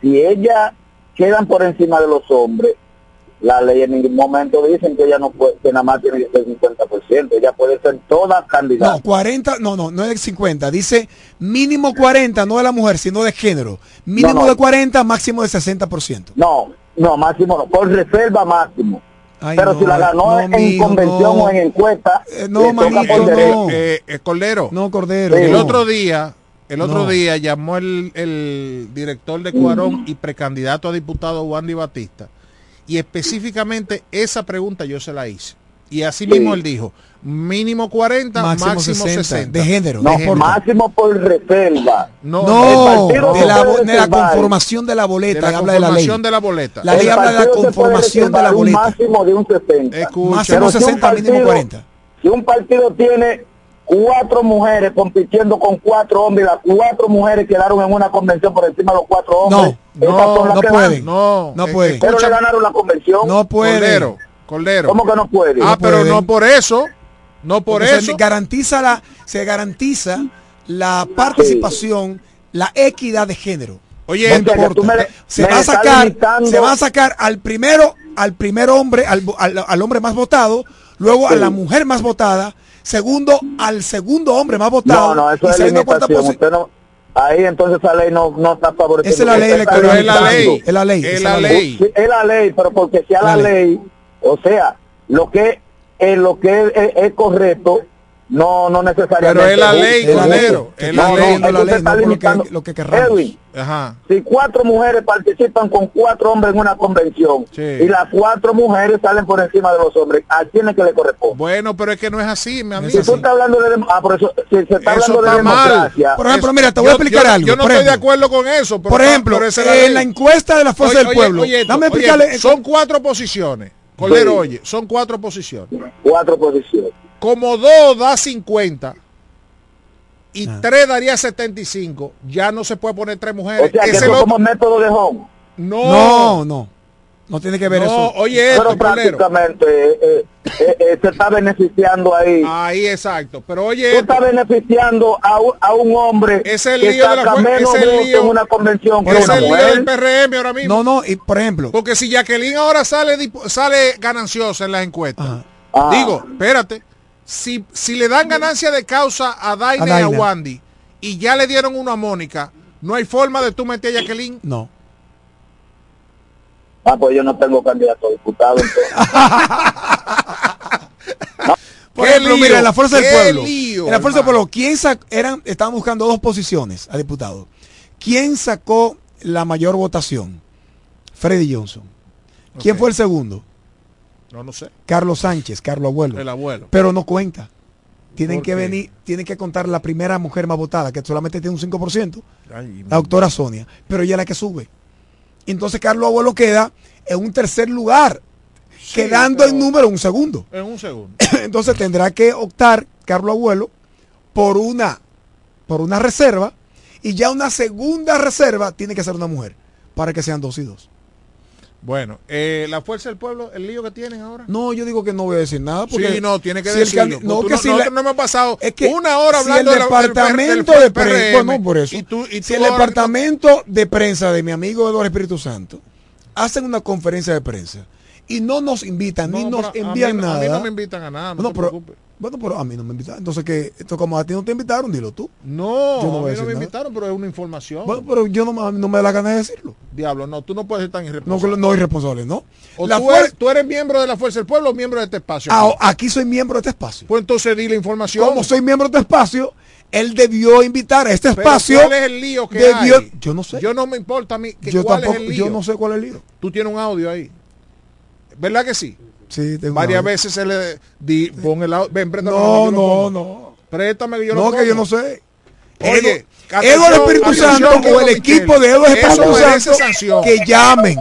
si ellas quedan por encima de los hombres, la ley en ningún momento dicen que ella no puede, que nada más tiene que ser 50%, ella puede ser toda candidata. No, 40, no, no, no es 50, dice mínimo 40, no de la mujer, sino de género. Mínimo No, no. de 40, máximo de 60%. No, no, máximo no, por reserva máximo. Ay, Pero no, si la ganó no, en convención no. o en encuesta, Eh, no, manito, no. Eh, eh, Cordero. No, Cordero. Sí. El otro día, el otro No. día llamó el, el director de Cuarón y precandidato a diputado Wandy Batista. Y específicamente esa pregunta yo se la hice. Y así Sí. mismo él dijo, mínimo 40, Máximo máximo, 60, 60. de género. No, No importa. máximo por reserva. No, No, de la, puede de la conformación de la de boleta, la habla de la ley. conformación de la boleta. La ley habla de la conformación de la un boleta. máximo de un 60. Escucha, Máximo Pero si un 60, mínimo partido- 40. Si un partido tiene cuatro mujeres compitiendo con cuatro hombres, las cuatro mujeres quedaron en una convención por encima de los cuatro hombres, No, no que pueden. no, No eh, puede. Pero le ganaron la convención. No puede. Cordero, Cordero. ¿Cómo que no puede? Ah, No pero pueden. no por eso, no por Porque eso. Se garantiza la, se garantiza la participación, la equidad de género. Oye, No importa. me- se me va a sacar, limitando- se va a sacar al primero, al primer hombre, al, al- al hombre más votado, luego a la mujer más votada, segundo al segundo hombre más votado. No, eso y es limitación. ahí entonces esa ley no, no está favoreciendo. Esa es la ley electoral. Es la ley. Es la ley, Es la ley. Es la ley, pero porque sea la, La ley. ley. o sea, lo que es lo que es, es- es correcto, no no necesariamente. Pero es la ley, Es la ley. La no, ley. la no por lo que, lo que querramos. Edwin, Ajá. si cuatro mujeres participan con cuatro hombres en una convención Sí. y las cuatro mujeres salen por encima de los hombres, ¿a quién es que le corresponde? Bueno, pero es que no es así, mi amigo. si tú estás hablando de ah, por eso, si se está Eso hablando de mal. democracia, Por ejemplo, Eso- mira, te voy a explicar yo- algo. Yo no por estoy de ejemplo, acuerdo con eso. pero por ejemplo, en la encuesta de la Fuerza Oye, del oye, Pueblo, oye dame oye, explicarle. son cuatro posiciones. Cordero, Sí. oye, son cuatro posiciones. cuatro posiciones. Como dos da 50 y Ah. tres daría 75, ya no se puede poner tres O mujeres. sea, que eso es como método de home. no, No, no. No tiene que ver no, eso. oye Pero prácticamente eh, eh, eh, eh, se está beneficiando ahí. Ahí exacto. Pero oye, Tú esto, estás beneficiando a un, a un hombre es el que lío de la menos es el votos lío- en una convención que es una el lío del PRM ahora mismo. No, no, y por ejemplo, Porque si Jacqueline ahora sale sale gananciosa en las encuestas, Ajá. Ah. digo, espérate, si, si le dan ganancia de causa a Daina A y a. Wandy y ya le dieron uno a Mónica, no hay forma de tú meter a Jacqueline. no. Ah, pues yo no tengo candidato a diputado. Por ¡Qué ejemplo, lío! mira, en la Fuerza del ¡Qué Pueblo. lío, en la Fuerza del! Pueblo, ¿quién eran, estaban buscando dos posiciones a diputado. ¿Quién sacó la mayor votación? Freddy Johnson. ¿Quién fue el segundo? No, no sé. Carlos Sánchez, Carlos Abuelo. El abuelo. Pero no cuenta. Tienen ¿Por que qué? venir, tienen que contar la primera mujer más votada, que solamente tiene un 5%, Ay, la doctora Sonia, pero ella es la que sube. Entonces Carlos Abuelo queda en un tercer lugar, sí, quedando en número un segundo. En un segundo. Entonces tendrá que optar Carlos Abuelo por una por una reserva y ya una segunda reserva tiene que ser una mujer para que sean dos y dos. Bueno, eh, la fuerza del pueblo, el lío que tienen ahora. No, yo digo que no voy a decir nada porque sí, no, tiene que si decirlo. no, que si nosotros la- no hemos pasado es que una hora si hablando de la- del- departamento del- de del PRM, bueno, por eso. Y tú, y si el ahora- departamento de prensa de mi amigo Eduardo Espíritu Santo hacen una conferencia de prensa y no nos invitan ni No, nos a envían mí, nada. A mí no me invitan a nada, no, No, te pero- preocupes. Bueno, pero a mí no me invitaron. Entonces, que esto como a ti no te invitaron, dilo tú. No, no a mí no me nada. invitaron, pero es una información. Bueno, pero yo no, me- no me da la gana de decirlo. Diablo, no, tú no puedes ser tan No, irresponsable. lo- no irresponsable, ¿no? o La tú, eres, tú eres miembro de la Fuerza del Pueblo o miembro de este espacio. Ah, aquí soy miembro de este espacio. Pues entonces di la información. Como soy miembro de este espacio, él debió invitar a este Pero espacio. ¿Cuál es el lío que debió- hay? Yo no sé. Yo no me importa a mí. Que yo ¿Cuál tampoco, es el lío? yo no sé cuál es el lío. Tú tienes un audio ahí. ¿Verdad que sí? Sí, tengo Varias veces se le di, pon el audio. Ven, préstame. No, no, no. Préstame que yo lo No, que pongo. yo no sé. Oye, Eduardo Espíritu Santo o el equipo de Eduardo Espíritu Santo sanción. que llamen.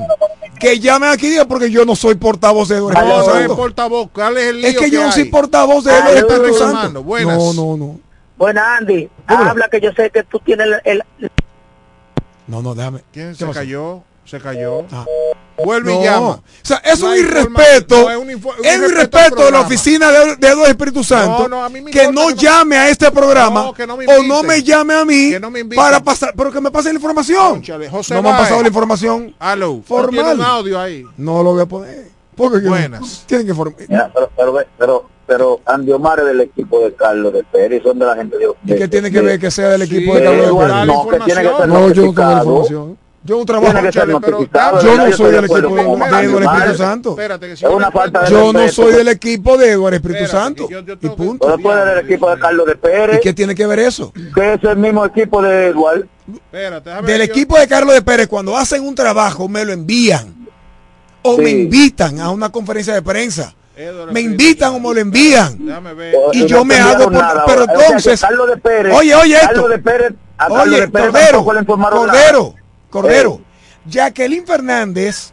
Que llamen aquí porque yo no soy portavoz de Eduardo No, Espíritu no es Santo. portavoz. ¿Cuál es el lío Es que yo no soy portavoz de Ay, Eduardo Espíritu Santo. buenas. No, no, no. Bueno, Andy, habla que yo sé que tú tienes el, el- No, no, déjame. ¿Quién ¿Qué se pasó? cayó? Se cayó. Ah. Vuelve No. y llama. O sea, es No un forma- irrespeto. no, es un es irrespeto de la oficina de, de Eduardo Espíritu Santo No, no, a mí me que no que llame a este programa No, que no me o no me llame a mí Que no me inviten. para pasar, pero que me pase la información. José no me han pasado la información Aló. Formal. Tiene un audio ahí. No lo voy a poner. Porque Buenas. tienen que formar. Pero, pero, pero, pero Andy Omar es del equipo de Carlos de Pérez, son de la gente de... ¿Y qué tiene que ver que sea del equipo Sí, de Carlos de Pérez? no, que tiene que ser No, yo no tengo la información. Yo no trabajo. Yo no soy de del equipo de Eduardo. Espíritu Santo. Espérate, que si Es yo una le falta de Yo no soy del equipo de Eduardo Espíritu Espérate, Santo. que yo- yo Y punto. Pero puede del equipo de Carlos de ¿Y Pérez, qué tiene que ver eso? que es el mismo equipo de Eduardo. Del ver yo- equipo de Carlos de Pérez, cuando hacen un trabajo, me lo envían. O Sí. me invitan a una conferencia de prensa. me invitan o me lo envían. Y no yo me hago por, nada pero entonces, oye, oye esto. Carlos de Pérez- a Carlos oye, Cordero, Cordero. Cordero, Jacqueline Fernández,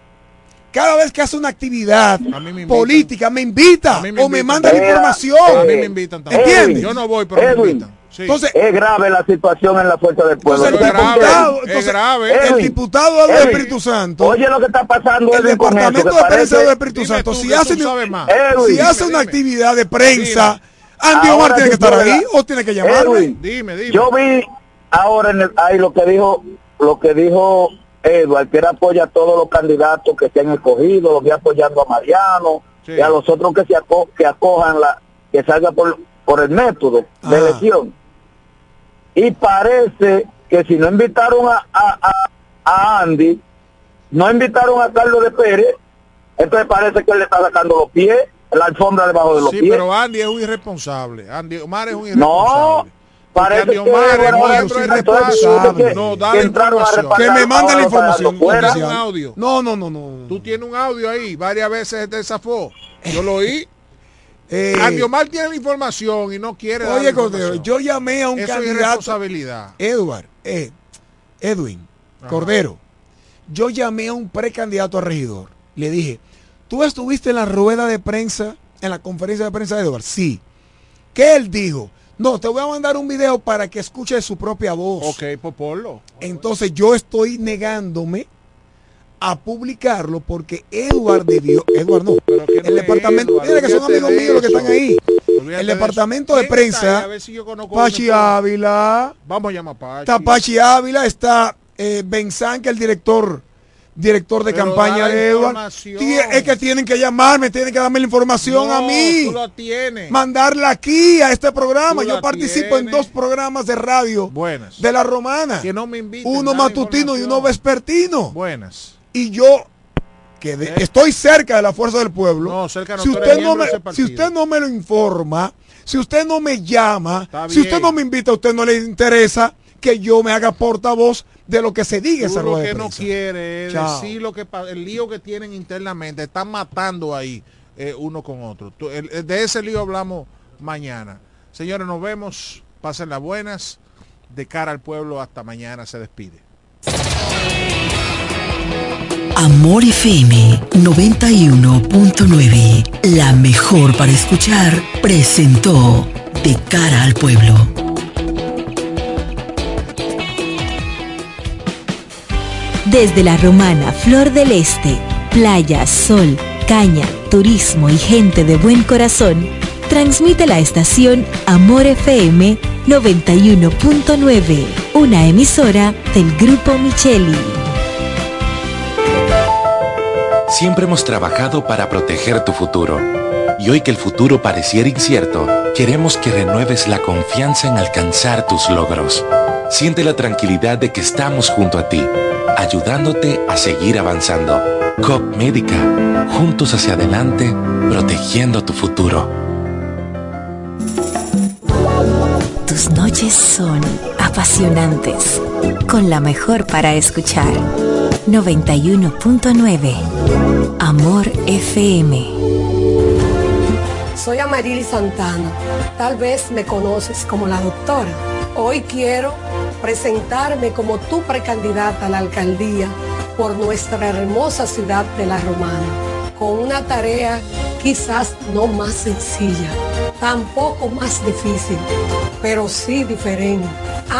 cada vez que hace una actividad política, me invita me o me invitan. manda la Mira, información. A mí me invitan también. ¿Entiendes? Yo no voy, pero me Edwin, invitan. Sí. Entonces, es grave la situación en la fuerza del pueblo. entonces el diputado, es entonces, grave. el Edwin, diputado Edwin, Espíritu Santo, Oye lo que está pasando el departamento de prensa del Espíritu Dime Santo, tú, si hace, tú sabes más. Edwin, si hace dime, una dime. actividad de prensa, Andy Omar tiene que estar ahí o tiene que llamarme. Dime, dime. Yo vi ahora en el, ahí lo que dijo lo que dijo Edward, que era apoya a todos los candidatos que se han escogido, los vi apoyando a Mariano Sí. y a los otros que se aco- que acojan la que salga por por el método de elección. Y parece que si no invitaron a, a, a- a Andy, no invitaron a Carlos de Pérez, entonces parece que él le está sacando los pies, la alfombra debajo de los Sí, pies. pero Andy es un irresponsable. Andy Omar es un No, irresponsable. Porque parece Andy que Omar es bueno, nuestro entonces, irresponsable. que- No, dale información. Que me mande la para información audio. No, no, no, no. Tú tienes un audio ahí. Varias veces te zafó. Yo lo oí. Eh, Omar tiene la información y no quiere dar Oye, Cordero, yo llamé a un Eso es candidato. irresponsabilidad. Edward, eh, Edwin, Cordero, yo llamé a un precandidato a regidor. Le dije, ¿tú estuviste en la rueda de prensa, en la conferencia de prensa de Edward? Sí. ¿Qué él dijo? No, te voy a mandar un video para que escuche su propia voz. Ok, pues ponlo. Entonces yo estoy negándome a publicarlo porque Edward debió, Edward no, el departamento, Edward, mira que son amigos de míos los que están ahí. Olvídate El de departamento de ¿Quién está ahí? prensa, A ver si yo conozco Pachi Ávila, Vamos a llamar a Pachi. está Pachi Ávila, está eh, Benzán, que es el director director de Pero campaña de. Tie- Es que tienen que llamarme, tienen que darme la información a mí. Tú lo tienes. Mandarla aquí a este programa. Tú Yo participo en dos programas de radio Buenas. de la romana. Que no me inviten. Uno matutino y uno vespertino. Buenas. Y yo que de- estoy cerca de la fuerza del pueblo. No, cerca no, si usted no me, si usted no me lo informa, si usted no me llama, si usted no me invita, a usted no le interesa que yo me haga portavoz de lo que se diga esa lo rueda de que no quiere Chao. decir lo que el lío que tienen internamente. Están matando ahí eh, uno con otro. Tú- el- el- de ese lío hablamos mañana. Señores, nos vemos. Pasen las buenas. De cara al pueblo, hasta mañana se despide. Amor FM 91.9, la mejor para escuchar, presentó De cara al pueblo. Desde la romana Flor del Este, playa, sol, caña, turismo y gente de buen corazón, transmite la estación Amor FM 91.9, una emisora del Grupo Micheli. Siempre hemos trabajado para proteger tu futuro. Y hoy que el futuro pareciera incierto, queremos que renueves la confianza en alcanzar tus logros. Siente la tranquilidad de que estamos junto a ti, ayudándote a seguir avanzando. COP Médica, juntos hacia adelante, protegiendo tu futuro. Tus noches son apasionantes, con la mejor para escuchar. 91.9 Amor FM. Soy Amarili Santana. Tal vez me conoces como la doctora. Hoy quiero presentarme como tu precandidata a la alcaldía por nuestra hermosa ciudad de La Romana, con una tarea quizás no más sencilla, tampoco más difícil, pero sí diferente.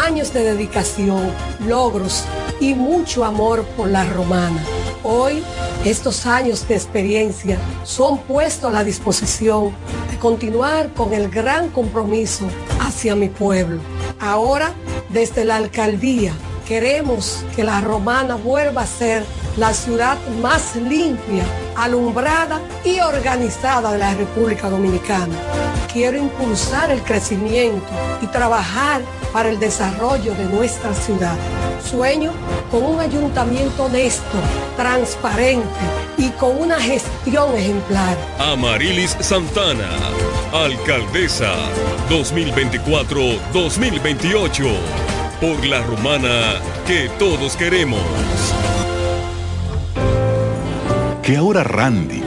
Años de dedicación, logros y mucho amor por La Romana. Hoy, estos años de experiencia son puestos a la disposición de continuar con el gran compromiso hacia mi pueblo. Ahora, desde la alcaldía, queremos que la romana vuelva a ser la ciudad más limpia, alumbrada y organizada de la República Dominicana. Quiero impulsar el crecimiento y trabajar para el desarrollo de nuestra ciudad. Sueño con un ayuntamiento honesto, transparente y con una gestión ejemplar. Amarilis Santana, alcaldesa 2024-2028, por la romana que todos queremos. Que ahora Randy